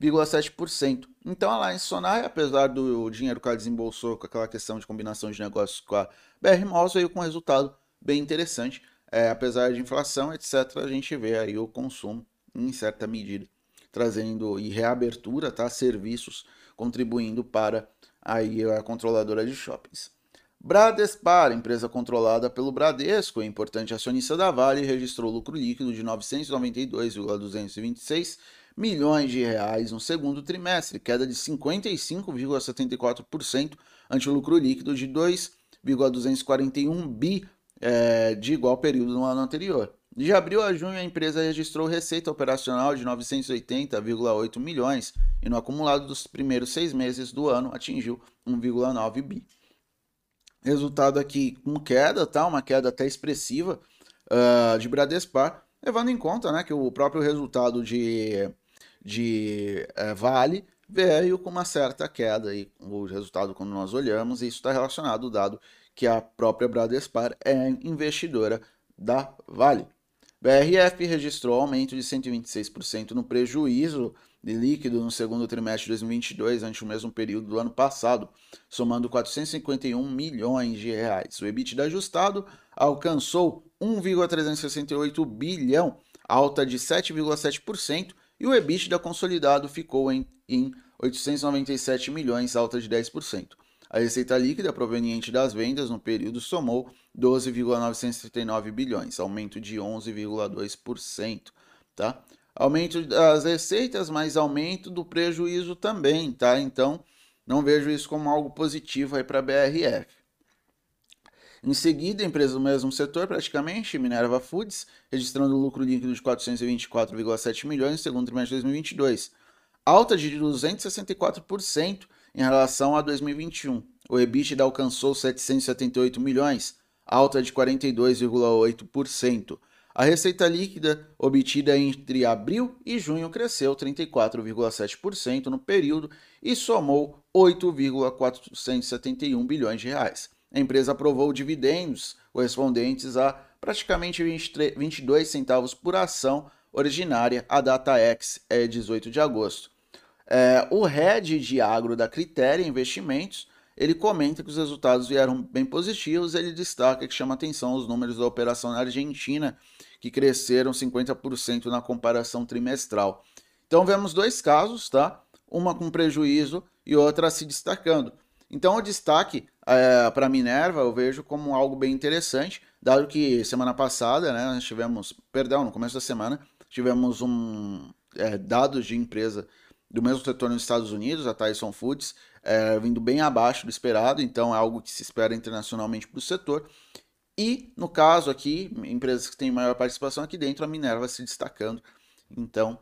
0,7%. Então a Alliance Sonai, apesar do dinheiro que ela desembolsou com aquela questão de combinação de negócios com a BR Malls, veio com um resultado bem interessante. É, apesar de inflação, etc., a gente vê aí o consumo em certa medida trazendo e reabertura, tá? Serviços contribuindo para aí é a controladora de shoppings. Bradespar, empresa controlada pelo Bradesco, importante acionista da Vale, registrou lucro líquido de 992,226 milhões de reais no segundo trimestre, queda de 55,74% ante o lucro líquido de 2,241 bi é, de igual período no ano anterior. De abril a junho, a empresa registrou receita operacional de 980,8 milhões e no acumulado dos primeiros seis meses do ano atingiu 1,9 bi. Resultado aqui com queda, tá? uma queda até expressiva uh, de Bradespar, levando em conta né, que o próprio resultado de, de uh, Vale veio com uma certa queda. E o resultado, quando nós olhamos, isso está relacionado, dado que a própria Bradespar é investidora da Vale. BRF registrou aumento de 126% no prejuízo de líquido no segundo trimestre de 2022 ante o mesmo período do ano passado, somando 451 milhões de reais. O EBITDA ajustado alcançou 1,368 bilhão, alta de 7,7%, e o EBITDA consolidado ficou em, em 897 milhões, alta de 10%. A receita líquida proveniente das vendas no período somou 12,939 bilhões, aumento de 11,2%, tá? Aumento das receitas, mas aumento do prejuízo também, tá? Então, não vejo isso como algo positivo aí para a BRF. Em seguida, empresa do mesmo setor, praticamente, Minerva Foods, registrando lucro líquido de 424,7 milhões no segundo trimestre de 2022, alta de 264% em relação a 2021. O EBITDA alcançou 778 milhões, alta de 42,8%. A receita líquida obtida entre abril e junho cresceu 34,7% no período e somou 8,471 bilhões de reais. A empresa aprovou dividendos correspondentes a praticamente 23, 22 centavos por ação originária. A data X é 18 de agosto. É, o head de agro da Critéria Investimentos, ele comenta que os resultados vieram bem positivos, ele destaca que chama atenção os números da operação na Argentina, que cresceram 50% na comparação trimestral. Então vemos dois casos, tá? Uma com prejuízo e outra se destacando. Então o destaque é, para Minerva eu vejo como algo bem interessante, dado que semana passada, né, nós tivemos, perdão, no começo da semana, tivemos um é, dados de empresa do mesmo setor nos Estados Unidos, a Tyson Foods, é, vindo bem abaixo do esperado, então é algo que se espera internacionalmente para o setor. E, no caso aqui, empresas que têm maior participação aqui dentro, a Minerva se destacando, então,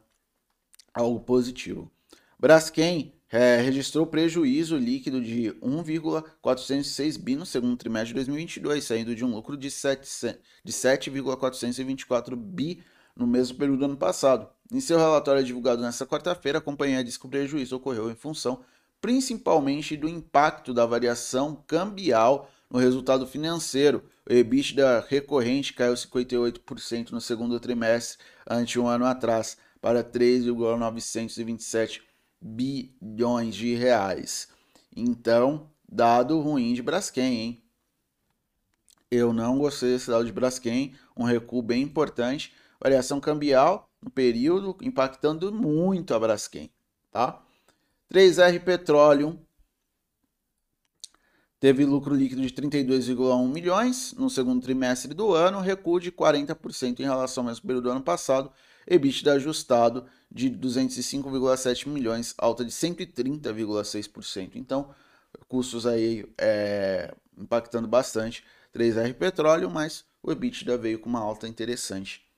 algo positivo. Braskem é, registrou prejuízo líquido de 1,406 bi no segundo trimestre de 2022, saindo de um lucro de 7,424 bi no mesmo período do ano passado. Em seu relatório divulgado nesta quarta-feira, a companhia diz que o prejuízo ocorreu em função principalmente do impacto da variação cambial no resultado financeiro. O EBITDA recorrente caiu 58% no segundo trimestre ante um ano atrás para 3,927 bilhões de reais. Então, dado ruim de Braskem, hein? Eu não gostei desse dado de Braskem, um recuo bem importante. Variação cambial no período, impactando muito a Braskem, tá? 3R Petroleum teve lucro líquido de 32,1 milhões no segundo trimestre do ano, recuo de 40% em relação ao mesmo período do ano passado, EBITDA ajustado de 205,7 milhões, alta de 130,6%. Então, custos aí é, impactando bastante 3R Petróleo, mas o EBITDA veio com uma alta interessante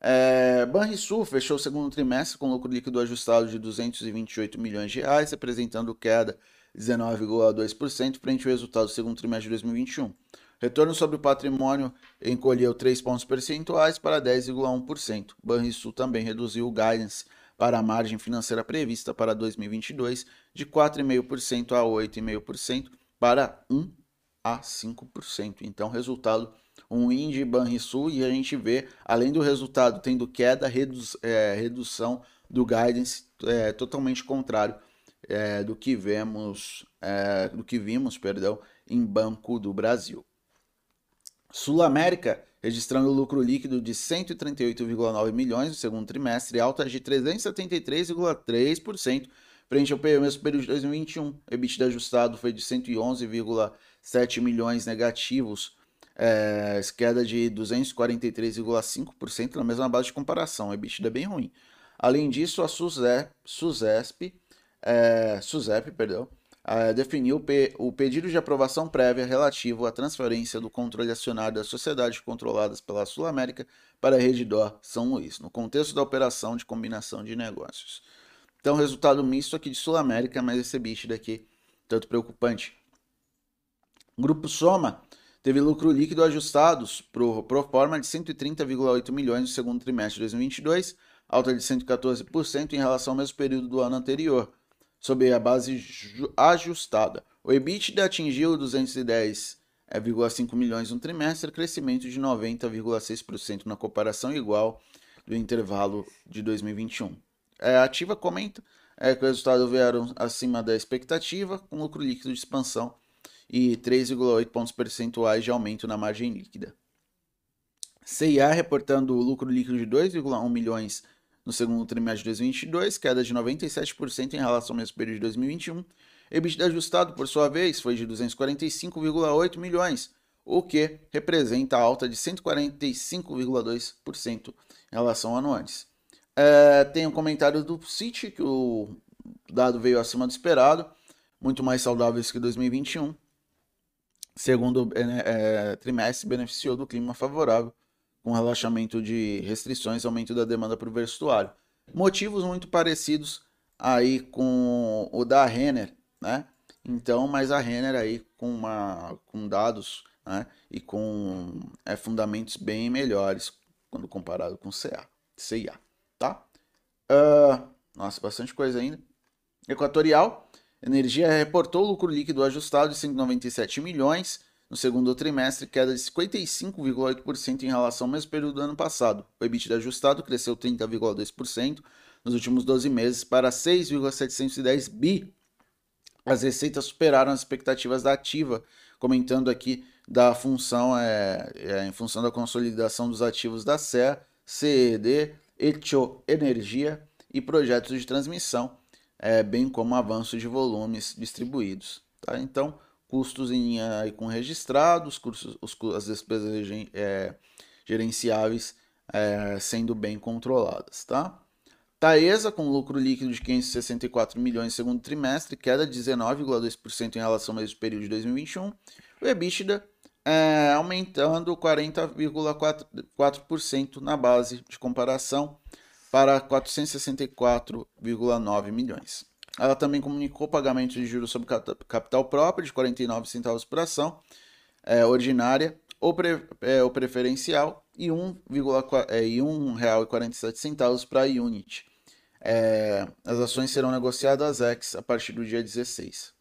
é, Banrisul fechou o segundo trimestre com lucro líquido ajustado de 228 milhões de reais, representando queda de 19,2% frente ao resultado do segundo trimestre de 2021. Retorno sobre o patrimônio encolheu 3 pontos percentuais para 10,1%. Banrisul também reduziu o guidance para a margem financeira prevista para 2022 de 4,5% a 8,5% para 1 a 5%. Então, resultado um Indy Banrisul e a gente vê, além do resultado tendo queda, redu é, redução do guidance é, totalmente contrário é, do que vemos, é, do que vimos, perdão, em Banco do Brasil. Sul América registrando lucro líquido de 138,9 milhões no segundo trimestre, alta de 373,3% frente ao mesmo período de 2021. O EBITDA ajustado foi de 111,7 milhões negativos, é, queda de 243,5% na mesma base de comparação. O EBITDA é bem ruim. Além disso, a SUSEP, é, perdão, é, definiu o pedido de aprovação prévia relativo à transferência do controle acionário das sociedades controladas pela Sul América para a Rede DOR São Luís, no contexto da operação de combinação de negócios. Então, resultado misto aqui de Sul América, mas esse bicho daqui tanto preocupante. Grupo Soma teve lucro líquido ajustados pro, pro forma de 130,8 milhões no segundo trimestre de 2022, alta de 114% em relação ao mesmo período do ano anterior, sob a base ajustada. O EBITDA atingiu 210,5 milhões no trimestre, crescimento de 90,6% na comparação igual do intervalo de 2021. É, a Ativa comenta é, que os resultados vieram acima da expectativa, com lucro líquido de expansão e 3,8 pontos percentuais de aumento na margem líquida. CIA reportando lucro líquido de 2,1 milhões no segundo trimestre de 2022, queda de 97% em relação ao mesmo período de 2021. EBITDA ajustado, por sua vez, foi de 245,8 milhões, o que representa a alta de 145,2% em relação ao ano antes. É, tem um comentário do City, que o dado veio acima do esperado, muito mais saudáveis que 2021. Segundo é, trimestre, beneficiou do clima favorável com relaxamento de restrições, aumento da demanda para o vestuário. Motivos muito parecidos aí com o da Renner, né? Então, mas a Renner aí com, uma, com dados né? e com é, fundamentos bem melhores quando comparado com CA, CIA, tá? Uh, nossa, bastante coisa ainda. Equatorial, Energia reportou lucro líquido ajustado de 197 milhões, no segundo trimestre, queda de 55,8% em relação ao mesmo período do ano passado. O EBITDA ajustado cresceu 30,2% nos últimos 12 meses para 6,710 bi. As receitas superaram as expectativas da ativa, comentando aqui da função é, é, em função da consolidação dos ativos da SEA, CED, Etio Energia e projetos de transmissão, é, bem como avanço de volumes distribuídos. Tá? Então, custos em, uh, com registrados, os, as despesas é, gerenciáveis é, sendo bem controladas, tá? Taesa com lucro líquido de 564 milhões no segundo trimestre, queda de 19,2% em relação ao mesmo período de 2021. O EBITDA é, aumentando 40,4% na base de comparação para 464,9 milhões. Ela também comunicou pagamento de juros sobre capital próprio de 49 centavos por ação é, ordinária ou, pre, é, ou preferencial e R$ é, 1,47 para a Unit. É, as ações serão negociadas ex a partir do dia 16.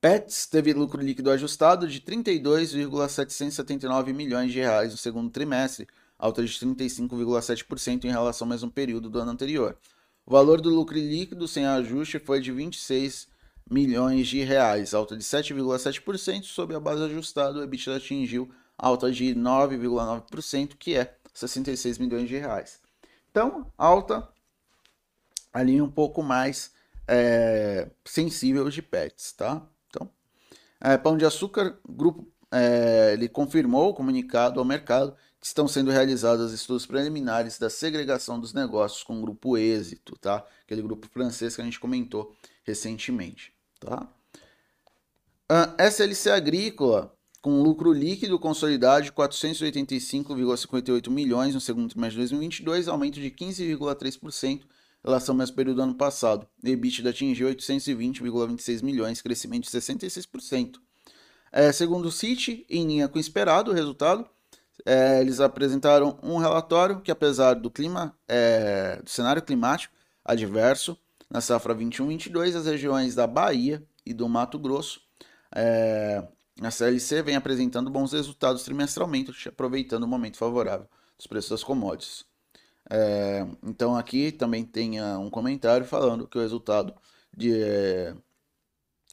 Pets teve lucro líquido ajustado de 32,779 milhões de reais no segundo trimestre, alta de 35,7% em relação ao mesmo período do ano anterior. O valor do lucro líquido sem ajuste foi de 26 milhões de reais, alta de 7,7%, sob a base ajustada, o EBITDA atingiu alta de 9,9%, que é 66 milhões de reais. Então, alta ali um pouco mais é, sensível de pets, tá? Então, é, Pão de Açúcar, grupo, é, ele confirmou o comunicado ao mercado estão sendo realizados estudos preliminares da segregação dos negócios com o grupo Êxito, tá? Aquele grupo francês que a gente comentou recentemente, tá? A SLC Agrícola, com lucro líquido consolidado de 485,58 milhões no segundo trimestre de 2022, aumento de 15,3% em relação ao mesmo período do ano passado. EBITDA atingiu 820,26 milhões, crescimento de 66%. É, segundo o Citi, em linha com o esperado, o resultado é, eles apresentaram um relatório que, apesar do clima, é, do cenário climático adverso, na safra 21-22, as regiões da Bahia e do Mato Grosso, é, a CLC vem apresentando bons resultados trimestralmente, aproveitando o momento favorável dos preços das commodities. É, então aqui também tem um comentário falando que o resultado de é,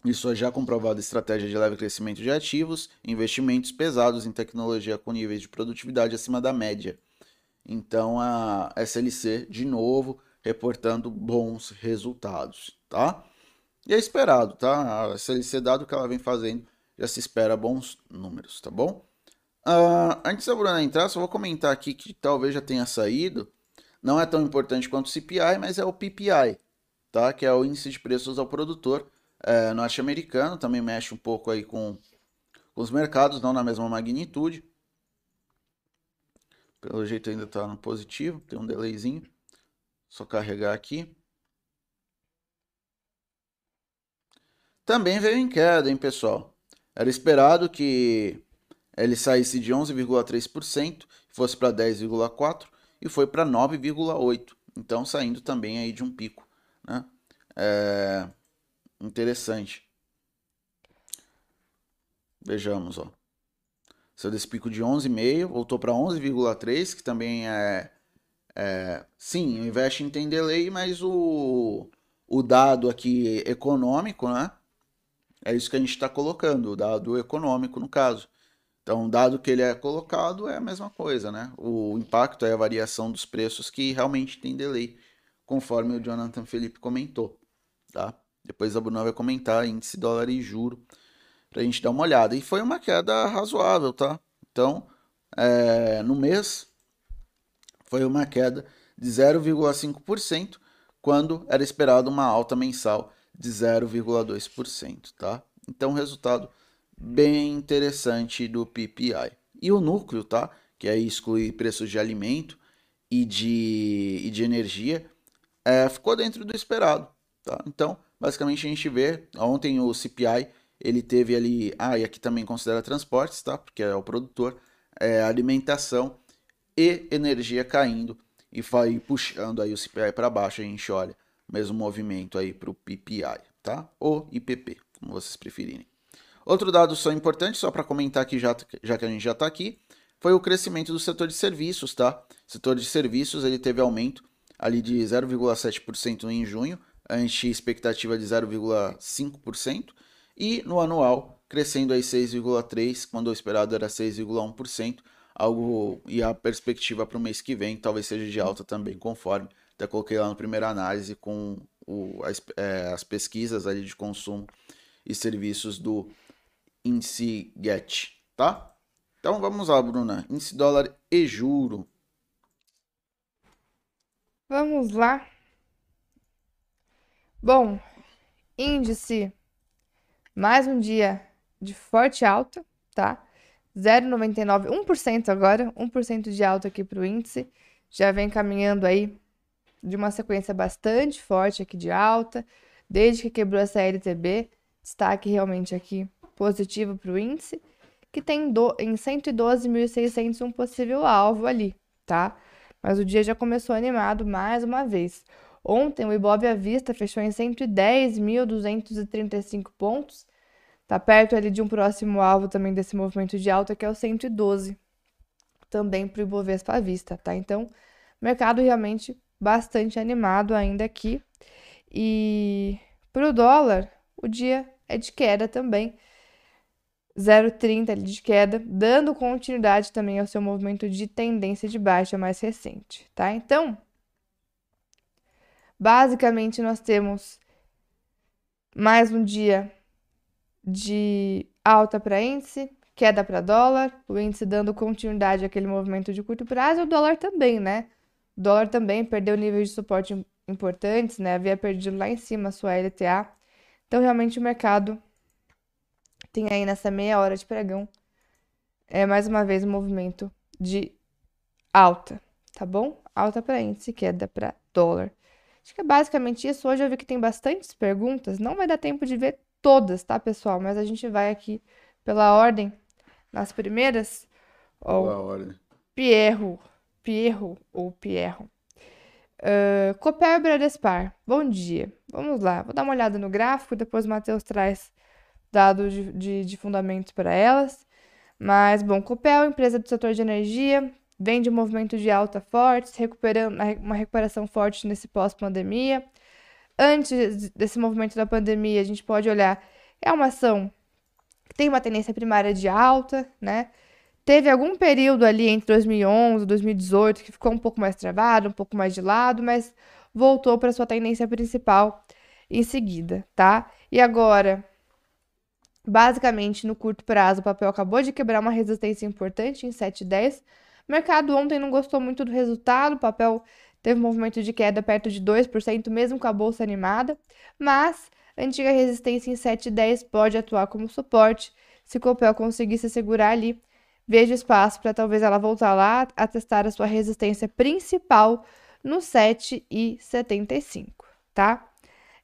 isso é já comprovado estratégia de leve crescimento de ativos, investimentos pesados em tecnologia com níveis de produtividade acima da média. Então a SLC, de novo, reportando bons resultados, tá? E é esperado, tá? A CLC, dado que ela vem fazendo, já se espera bons números, tá bom? Uh, antes da Bruna entrar, só vou comentar aqui que talvez já tenha saído. Não é tão importante quanto o CPI, mas é o PPI, tá? Que é o índice de preços ao produtor é, norte-americano. Também mexe um pouco aí com, com os mercados, não na mesma magnitude. Pelo jeito ainda está no positivo, tem um delayzinho. Só carregar aqui. Também veio em queda, hein, pessoal? Era esperado que ele saísse de 11,3%, fosse para 10,4% e foi para 9,8%. Então, saindo também aí de um pico, né? É interessante. Vejamos, ó. Saiu desse pico de 11,5, voltou para 11,3, que também é, é, sim, o investing tem delay, mas o, o dado aqui econômico, né? É isso que a gente está colocando, o dado econômico no caso. Então, dado que ele é colocado, é a mesma coisa, né? O impacto é a variação dos preços que realmente tem delay, conforme o Jonathan Felipe comentou, tá? Depois a Bruna vai comentar índice dólar e juro para a gente dar uma olhada. E foi uma queda razoável, tá? Então, é, no mês, foi uma queda de 0,5%, quando era esperado uma alta mensal de 0,2%, tá? Então, resultado bem interessante do PPI. E o núcleo, tá? Que aí exclui preços de alimento e de, e de energia, é, ficou dentro do esperado, tá? Então, basicamente a gente vê, ontem o CPI ele teve ali, ah, e aqui também considera transportes, tá? Porque é o produtor, é, alimentação e energia caindo e vai puxando aí o CPI para baixo, a gente olha o mesmo movimento aí para o PPI, tá? Ou IPP, como vocês preferirem. Outro dado só importante, só para comentar aqui, já, já que a gente já está aqui, foi o crescimento do setor de serviços, tá? Setor de serviços ele teve aumento ali de 0,7% em junho, ante expectativa de 0,5%, e no anual crescendo aí 6,3%, quando o esperado era 6,1%, algo e a perspectiva para o mês que vem talvez seja de alta também, conforme até coloquei lá na primeira análise com o, as, é, as pesquisas ali de consumo e serviços do índice GET, tá? Então vamos lá, Bruna. Índice dólar e juro.
Vamos lá. Bom, índice mais um dia de forte alta, tá? 0,99, 1% agora, 1% de alta aqui para o índice. Já vem caminhando aí de uma sequência bastante forte aqui de alta, desde que quebrou essa LTB. Destaque realmente aqui positivo para o índice, que tem do, em 112.600 um possível alvo ali, tá? Mas o dia já começou animado mais uma vez. Ontem o Ibov à vista fechou em 110.235 pontos. Tá perto ali de um próximo alvo também desse movimento de alta, que é o 112. Também para o Ibovespa à vista, tá? Então, mercado realmente bastante animado ainda aqui. E para o dólar, o dia é de queda também. 0,30 de queda, dando continuidade também ao seu movimento de tendência de baixa mais recente, tá? Então, Basicamente, nós temos mais um dia de alta para índice, queda para dólar, o índice dando continuidade àquele movimento de curto prazo, e o dólar também, né? O dólar também perdeu níveis de suporte importantes, né? Havia perdido lá em cima a sua LTA. Então, realmente, o mercado tem aí nessa meia hora de pregão, é mais uma vez um movimento de alta, tá bom? Alta para índice, queda para dólar. Acho que é basicamente isso. Hoje eu vi que tem bastantes perguntas. Não vai dar tempo de ver todas, tá, pessoal? Mas a gente vai aqui pela ordem. Nas primeiras.
Pela ordem.
Pierro. Pierro ou Pierro. Uh, Copel e Bradespar. Bom dia. Vamos lá. Vou dar uma olhada no gráfico. Depois o Matheus traz dados de, de, de fundamentos para elas. Mas, bom, Copel, empresa do setor de energia, vem de um movimento de alta forte, recuperando uma recuperação forte nesse pós-pandemia. Antes desse movimento da pandemia, a gente pode olhar, é uma ação que tem uma tendência primária de alta, né? Teve algum período ali entre 2011 e 2018 que ficou um pouco mais travado, um pouco mais de lado, mas voltou para sua tendência principal em seguida, tá? E agora, basicamente, no curto prazo, o papel acabou de quebrar uma resistência importante em 7,10. O mercado ontem não gostou muito do resultado, o papel teve um movimento de queda perto de 2%, mesmo com a bolsa animada, mas a antiga resistência em 7,10 pode atuar como suporte se o papel conseguir se segurar ali. Veja espaço para talvez ela voltar lá a testar a sua resistência principal no 7,75, tá?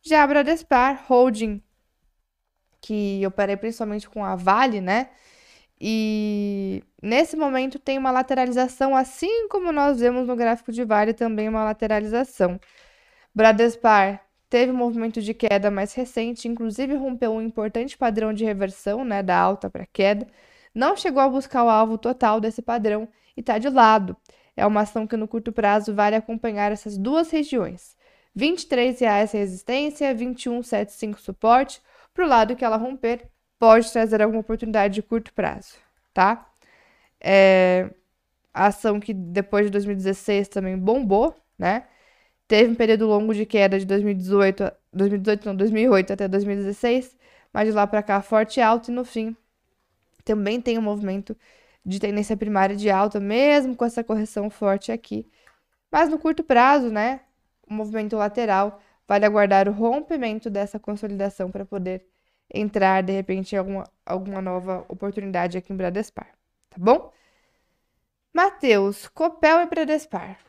Já a Bradespar Holding, que eu parei principalmente com a Vale, né? E nesse momento tem uma lateralização, assim como nós vemos no gráfico de Vale, também uma lateralização. Bradespar teve um movimento de queda mais recente, inclusive rompeu um importante padrão de reversão, né, da alta para queda. Não chegou a buscar o alvo total desse padrão e está de lado. É uma ação que no curto prazo vale acompanhar essas duas regiões. R$ 23,00 resistência, R$ 21,75 suporte. Para o lado que ela romper, pode trazer alguma oportunidade de curto prazo, tá? É, a ação que depois de 2016 também bombou, né? Teve um período longo de queda de 2018, 2018 não, 2008 até 2016, mas de lá para cá forte alta e no fim também tem um movimento de tendência primária de alta, mesmo com essa correção forte aqui. Mas no curto prazo, né, o movimento lateral vale aguardar o rompimento dessa consolidação para poder entrar de repente em alguma, alguma nova oportunidade aqui em Bradespar, tá bom? Matheus, Copel e Bradespar.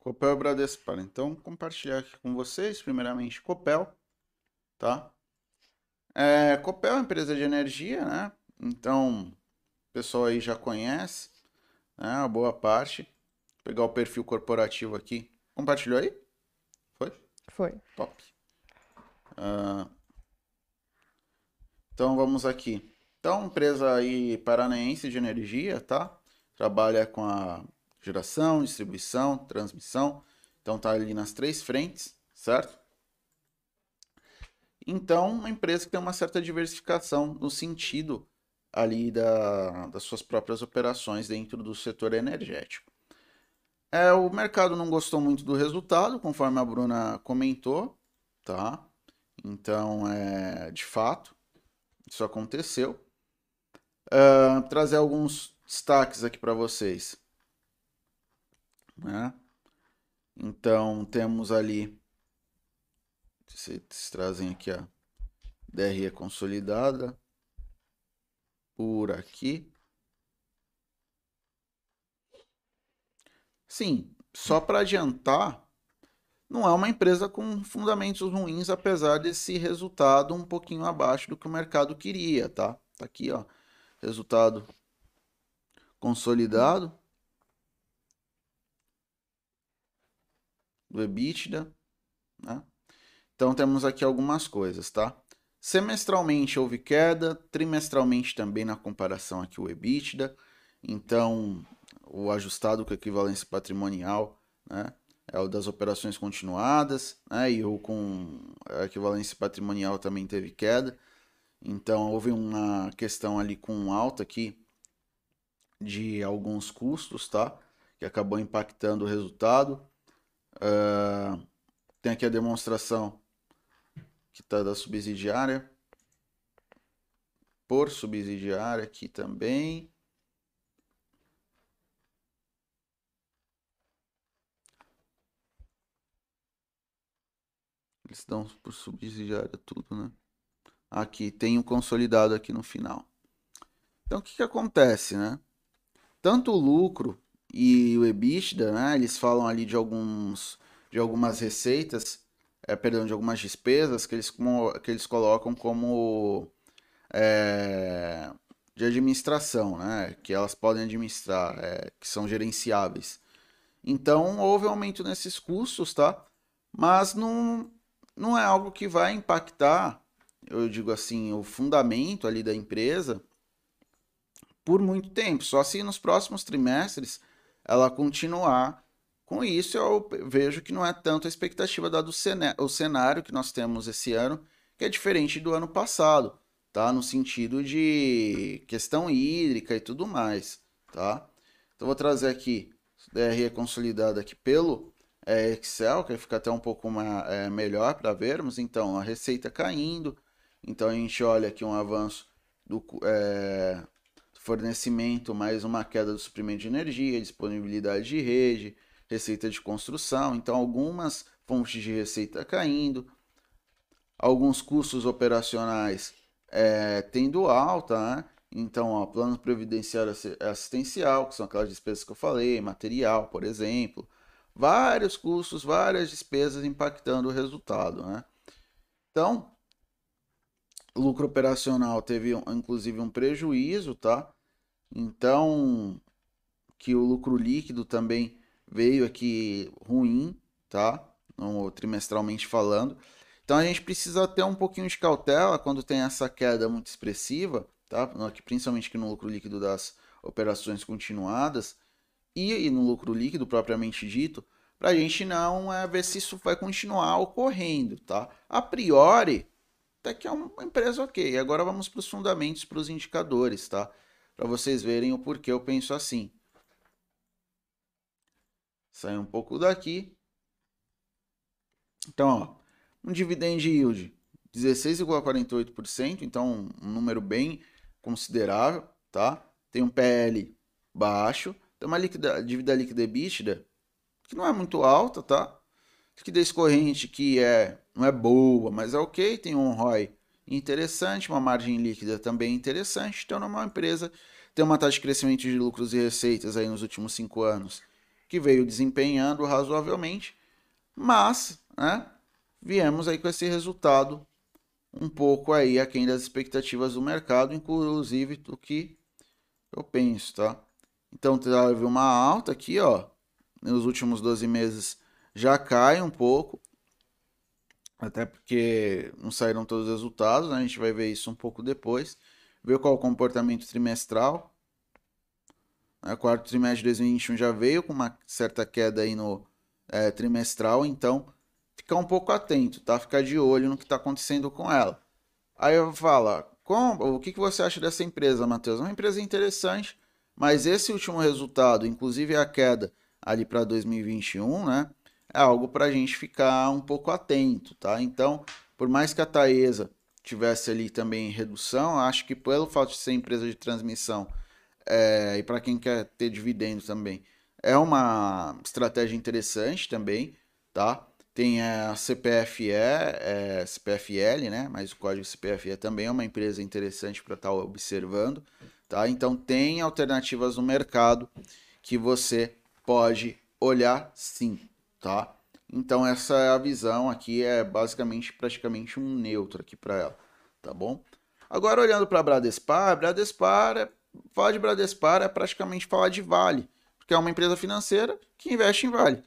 Copel e Bradespar. Então, compartilhar aqui com vocês, primeiramente, Copel, tá? É, Copel é uma empresa de energia, né? Então, o pessoal aí já conhece, né? A boa parte. Vou pegar o perfil corporativo aqui. Compartilhou aí? Foi?
Foi.
Top. Ah, então, vamos aqui. Então, empresa aí paranaense de energia, tá? Trabalha com a geração, distribuição, transmissão. Então tá ali nas três frentes, certo? Então, uma empresa que tem uma certa diversificação no sentido ali da, das suas próprias operações dentro do setor energético. É, o mercado não gostou muito do resultado, conforme a Bruna comentou, tá? Então, é, de fato, isso aconteceu. Uh, trazer alguns destaques aqui para vocês. Né? Então, temos ali, vocês trazem aqui a DRE consolidada, por aqui. Sim, só para adiantar, não é uma empresa com fundamentos ruins, apesar desse resultado um pouquinho abaixo do que o mercado queria, tá? Tá aqui, ó, resultado consolidado do EBITDA, né? Então temos aqui algumas coisas, tá? Semestralmente houve queda, trimestralmente também na comparação aqui o EBITDA. Então, o ajustado com equivalência patrimonial, né? É o das operações continuadas, né? E o com a equivalência patrimonial também teve queda. Então, houve uma questão ali com alta aqui de alguns custos, tá? Que acabou impactando o resultado. Uh, tem aqui a demonstração que está da subsidiária. Por subsidiária aqui também. Eles dão por subsidiária tudo, né? Aqui tem um consolidado aqui no final. Então o que, que acontece, né? Tanto o lucro e o EBITDA, né? Eles falam ali de alguns de algumas receitas é, perdão, de algumas despesas que eles, como, que eles colocam como é, de administração, né? Que elas podem administrar, é, que são gerenciáveis. Então houve um aumento nesses custos, tá? Mas não, não é algo que vai impactar, eu digo assim, o fundamento ali da empresa por muito tempo. Só se nos próximos trimestres ela continuar com isso, eu vejo que não é tanto a expectativa dado o cenário que nós temos esse ano, que é diferente do ano passado, tá? No sentido de questão hídrica e tudo mais, tá? Então, vou trazer aqui DRE consolidada aqui pelo é, Excel, que fica até um pouco uma, é, melhor para vermos. Então, a receita caindo. Então, a gente olha aqui um avanço do é, fornecimento, mais uma queda do suprimento de energia, disponibilidade de rede, receita de construção. Então, algumas fontes de receita caindo, alguns custos operacionais é, tendo alta, né? Então, ó, plano previdenciário assistencial, que são aquelas despesas que eu falei, material, por exemplo, vários custos, várias despesas impactando o resultado, né? Então, lucro operacional teve inclusive um prejuízo, tá? Então, que o lucro líquido também veio aqui ruim, tá? No, trimestralmente falando. Então a gente precisa ter um pouquinho de cautela quando tem essa queda muito expressiva, tá? Principalmente aqui no lucro líquido das operações continuadas e no lucro líquido propriamente dito, para a gente não é, ver se isso vai continuar ocorrendo, tá? A priori, até que é uma empresa ok. Agora vamos para os fundamentos, para os indicadores, tá? Para vocês verem o porquê eu penso assim. Sai um pouco daqui. Então, ó, um dividend yield 16,48%, então um número bem considerável, tá? Tem um PL baixo, tem uma dívida líquida EBITDA que não é muito alta, tá? Liquidez corrente que é, não é boa, mas é ok, tem um ROI interessante, uma margem líquida também interessante, então é uma empresa tem uma taxa de crescimento de lucros e receitas aí nos últimos cinco anos que veio desempenhando razoavelmente, mas, né, viemos aí com esse resultado um pouco aí aquém das expectativas do mercado, inclusive do que eu penso, tá? Então teve uma alta aqui, ó, nos últimos 12 meses já cai um pouco, até porque não saíram todos os resultados, né? a gente vai ver isso um pouco depois, ver qual é o comportamento trimestral. O né? quarto trimestre de 2021 já veio com uma certa queda aí no é, trimestral, então ficar um pouco atento, tá? Ficar de olho no que está acontecendo com ela. Aí eu falo, o que, que você acha dessa empresa, Matheus? É uma empresa interessante, mas esse último resultado, inclusive a queda ali para 2021, né? É algo para a gente ficar um pouco atento, tá? Então, por mais que a Taesa tivesse ali também redução, acho que pelo fato de ser empresa de transmissão é, e para quem quer ter dividendo também, é uma estratégia interessante também, tá? Tem a CPFE, é, CPFL, né? Mas o código CPFE também é uma empresa interessante para estar tá observando, tá? Então tem alternativas no mercado que você pode olhar sim, tá? Então essa é a visão aqui, é basicamente praticamente um neutro aqui para ela, tá bom? Agora olhando para Bradespar, Bradespar, é, falar de Bradespar é praticamente falar de Vale, porque é uma empresa financeira que investe em Vale.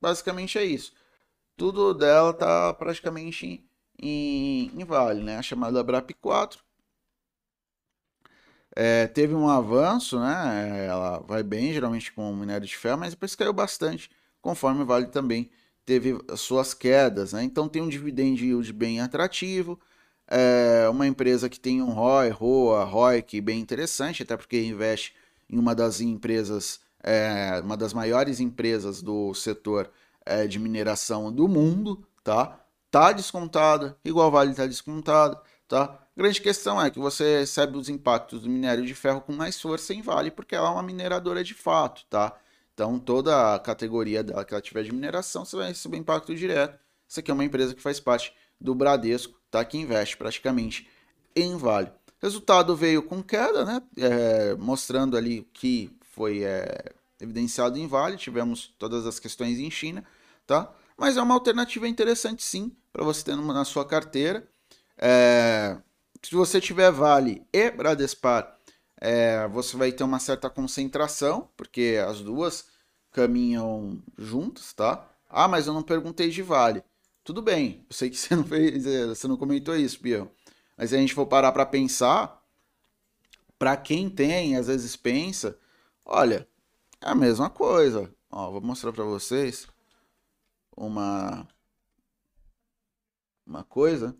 Basicamente é isso. Tudo dela tá praticamente em, em Vale, né? A chamada BRAP 4. É, teve um avanço, né? Ela vai bem, geralmente com minério de ferro, mas depois caiu bastante, conforme o Vale também teve suas quedas, né? Então tem um dividend yield bem atrativo, é uma empresa que tem um ROI, ROA, ROIC bem interessante, até porque investe em uma das empresas, é, uma das maiores empresas do setor é, de mineração do mundo, tá? Tá descontada, igual Vale tá descontada, tá? Grande questão é que você recebe os impactos do minério de ferro com mais força em Vale, porque ela é uma mineradora de fato, tá? Então, toda a categoria dela que ela tiver de mineração, você vai receber impacto direto. Isso aqui é uma empresa que faz parte do Bradesco, tá? Que investe praticamente em Vale. Resultado veio com queda, né? É, mostrando ali que foi é, evidenciado em Vale. Tivemos todas as questões em China, tá? Mas é uma alternativa interessante sim para você ter na sua carteira. É, se você tiver Vale e Bradespar, é, você vai ter uma certa concentração, porque as duas caminham juntas, tá? Ah, mas eu não perguntei de Vale. Tudo bem, eu sei que você não fez, é, você não comentou isso, Pia. Mas se a gente for parar para pensar, para quem tem, às vezes pensa, olha, é a mesma coisa. Ó, vou mostrar para vocês uma uma coisa.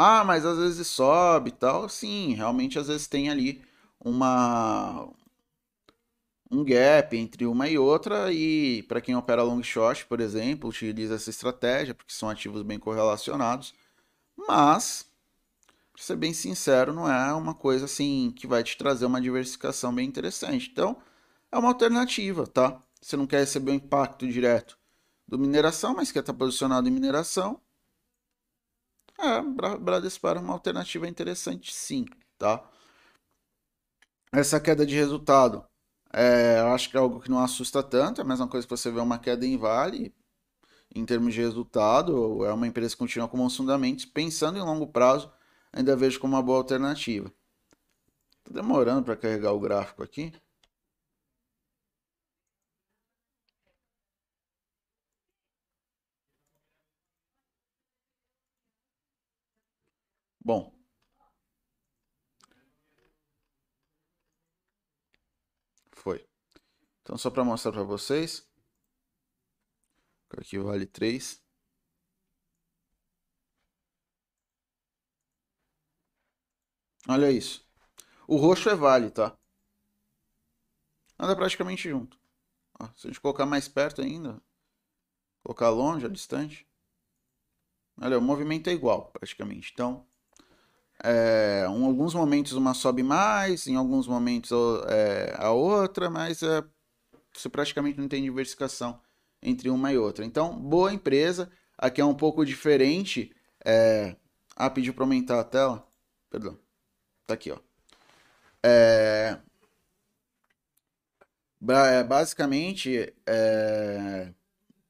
Ah, mas às vezes sobe e tal. Sim, realmente às vezes tem ali uma um gap entre uma e outra e para quem opera long short, por exemplo, utiliza essa estratégia porque são ativos bem correlacionados, mas para ser bem sincero, não é uma coisa assim que vai te trazer uma diversificação bem interessante. Então, é uma alternativa, tá? Você não quer receber o impacto direto do mineração, mas quer estar posicionado em mineração. É, Bradespar é uma alternativa interessante sim, tá? Essa queda de resultado, é, eu acho que é algo que não assusta tanto, é a mesma coisa que você vê uma queda em Vale, em termos de resultado, é uma empresa que continua com bons fundamentos, pensando em longo prazo, ainda vejo como uma boa alternativa. Tô demorando para carregar o gráfico aqui. Bom. Foi. Então, só para mostrar para vocês. Aqui vale 3. Olha isso. O roxo é vale, tá? Anda praticamente junto. Ó, se a gente colocar mais perto ainda, colocar longe, a distante. Olha, o movimento é igual, praticamente. Então, é, em alguns momentos uma sobe mais, em alguns momentos é, a outra, mas é, você praticamente não tem diversificação entre uma e outra. Então, boa empresa. Aqui é um pouco diferente. É... Ah, pediu para aumentar a tela? Perdão. Tá aqui, ó. É... é basicamente, é...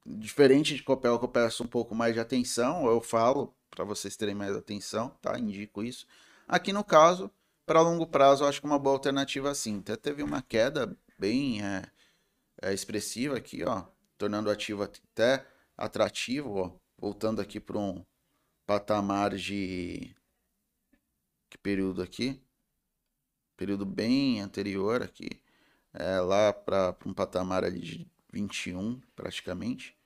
diferente de Copel, que eu peço um pouco mais de atenção, eu falo para vocês terem mais atenção, tá? Indico isso. Aqui no caso, para longo prazo, eu acho que uma boa alternativa sim. Até teve uma queda bem é, é, expressiva aqui, ó, tornando o ativo até atrativo, ó, voltando aqui para um patamar de que período aqui? Período bem anterior aqui. É, lá para um patamar ali de 21, praticamente.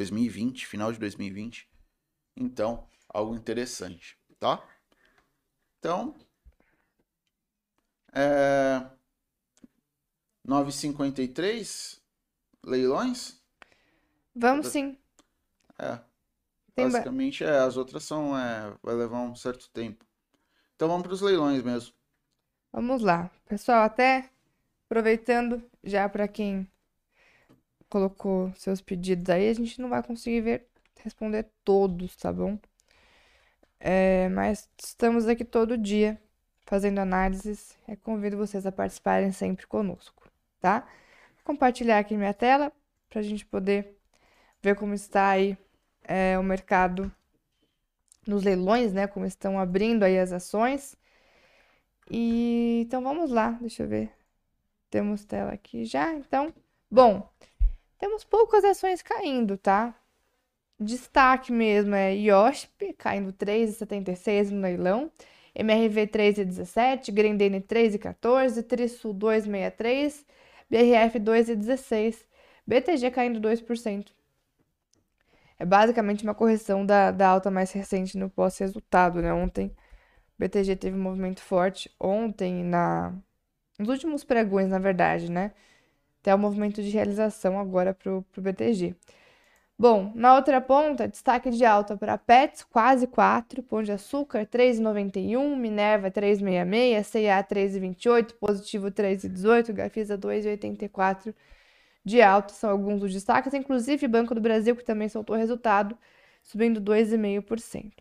Cadê? 2020, final de 2020. Então, algo interessante, tá? Então, é... 9,53 leilões?
Vamos sim.
É.
Tem
Basicamente, é, as outras são, é, vai levar um certo tempo. Então vamos para os leilões mesmo.
Vamos lá. Pessoal, até aproveitando já para quem colocou seus pedidos aí, a gente não vai conseguir ver, responder todos, tá bom? É, mas estamos aqui todo dia fazendo análises. Eu convido vocês a participarem sempre conosco, tá? Vou compartilhar aqui minha tela para a gente poder ver como está aí é, o mercado nos leilões, né? Como estão abrindo aí as ações. E então vamos lá, deixa eu ver. Temos tela aqui já, então. Bom, temos poucas ações caindo, tá? Destaque mesmo é IOSP caindo 3,76 no leilão, MRV 3,17, Grendene 3,14, Trisul 2,63, BRF 2,16, BTG caindo 2%. É basicamente uma correção da, da alta mais recente no pós-resultado, né? Ontem BTG teve um movimento forte, ontem na nos últimos pregões, na verdade, né? Até o movimento de realização agora pro, pro BTG. Bom, na outra ponta, destaque de alta para Pets, quase 4, Pão de Açúcar 3,91, Minerva 3,66, C&A 3,28, Positivo 3,18, Gafisa 2,84 de alta, são alguns dos destaques, inclusive Banco do Brasil, que também soltou resultado, subindo 2,5%.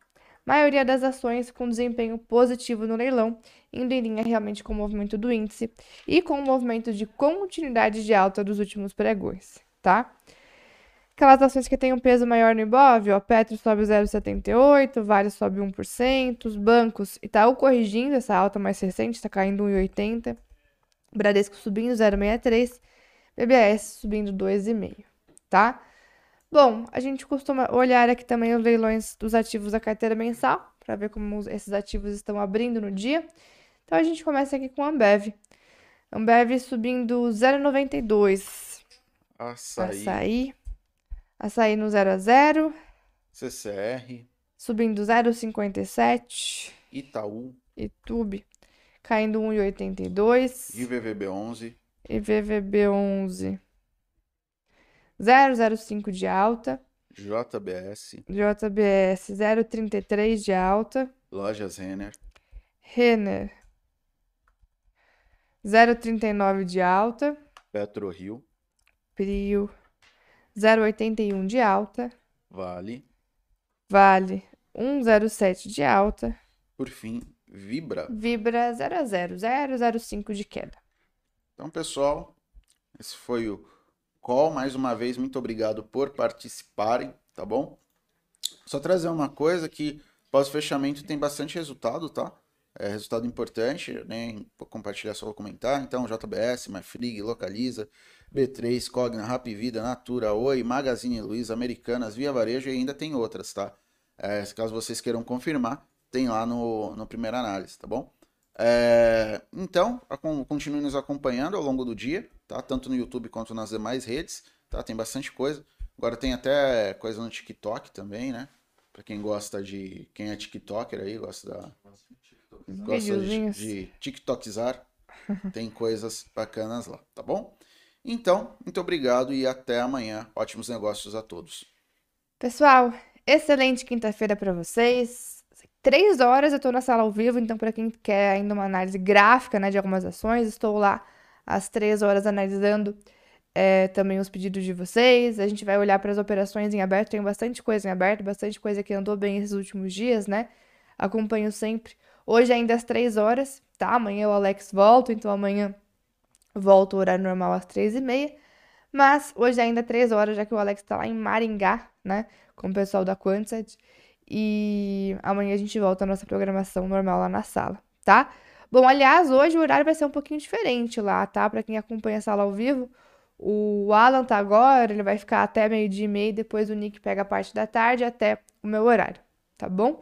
Maioria das ações com desempenho positivo no leilão, indo em linha realmente com o movimento do índice e com o movimento de continuidade de alta dos últimos pregões, tá? Aquelas ações que têm um peso maior no Ibov, ó, Petro sobe 0,78, Vale sobe 1%, os bancos, Itaú corrigindo essa alta mais recente, está caindo 1,80, Bradesco subindo 0,63, BBAS subindo 2,5, tá? Bom, a gente costuma olhar aqui também os leilões dos ativos da carteira mensal, para ver como esses ativos estão abrindo no dia. Então a gente começa aqui com a Ambev. Ambev subindo 0,92.
Açaí,
Açaí. Açaí no 0 a 0,
CCR,
subindo 0,57.
Itaú,
YouTube caindo 1,82.
IVVB11,
IVVB11 0,05 de alta.
JBS,
JBS 0,33 de alta.
Lojas Renner,
Renner 0,39 de alta.
PetroRio,
Prio 0,81 de alta.
Vale,
Vale 1,07 de alta.
por fim, Vibra.
Vibra 0 a 0, 0,05 de queda.
Então, pessoal, esse foi o call. Mais uma vez, muito obrigado por participarem, tá bom? Só trazer uma coisa que pós-fechamento tem bastante resultado, tá? É resultado importante, nem vou compartilhar, só vou comentar. Então, JBS, MyFrig, Localiza, B3, Cogna, Rap Vida, Natura, Oi, Magazine Luiza, Americanas, Via Varejo e ainda tem outras, tá? É, caso vocês queiram confirmar, tem lá no, no primeira análise, tá bom? É, então, continue nos acompanhando ao longo do dia, tá? Tanto no YouTube quanto nas demais redes, tá? Tem bastante coisa. Agora tem até coisa no TikTok também, né? Pra quem gosta de. Quem é TikToker aí, gosta da. Gosta de, de TikTokizar. Tem coisas bacanas lá, tá bom? Então, muito obrigado e até amanhã. Ótimos negócios a todos.
Pessoal, excelente quinta-feira para vocês. Três horas eu tô na sala ao vivo, então para quem quer ainda uma análise gráfica, né, de algumas ações, estou lá às três horas analisando é, também os pedidos de vocês. A gente vai olhar para as operações em aberto, tem bastante coisa em aberto, bastante coisa que andou bem esses últimos dias, né? Acompanho sempre. Hoje ainda às três horas, tá? Amanhã o Alex volta, então amanhã volta o horário normal às três e meia. Mas hoje ainda três horas, já que o Alex tá lá em Maringá, né? Com o pessoal da Quantsat. E amanhã a gente volta à nossa programação normal lá na sala, tá? Bom, aliás, hoje o horário vai ser um pouquinho diferente lá, tá? Pra quem acompanha a sala ao vivo, o Alan tá agora, ele vai ficar até meio-dia e meio, depois o Nick pega a parte da tarde até o meu horário, tá bom?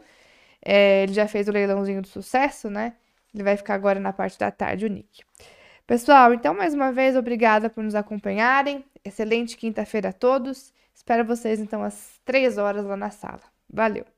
É, ele já fez o leilãozinho do sucesso, né? Ele vai ficar agora na parte da tarde, o Nick. Pessoal, então mais uma vez, obrigada por nos acompanharem. Excelente quinta-feira a todos. Espero vocês então às três horas lá na sala. Valeu!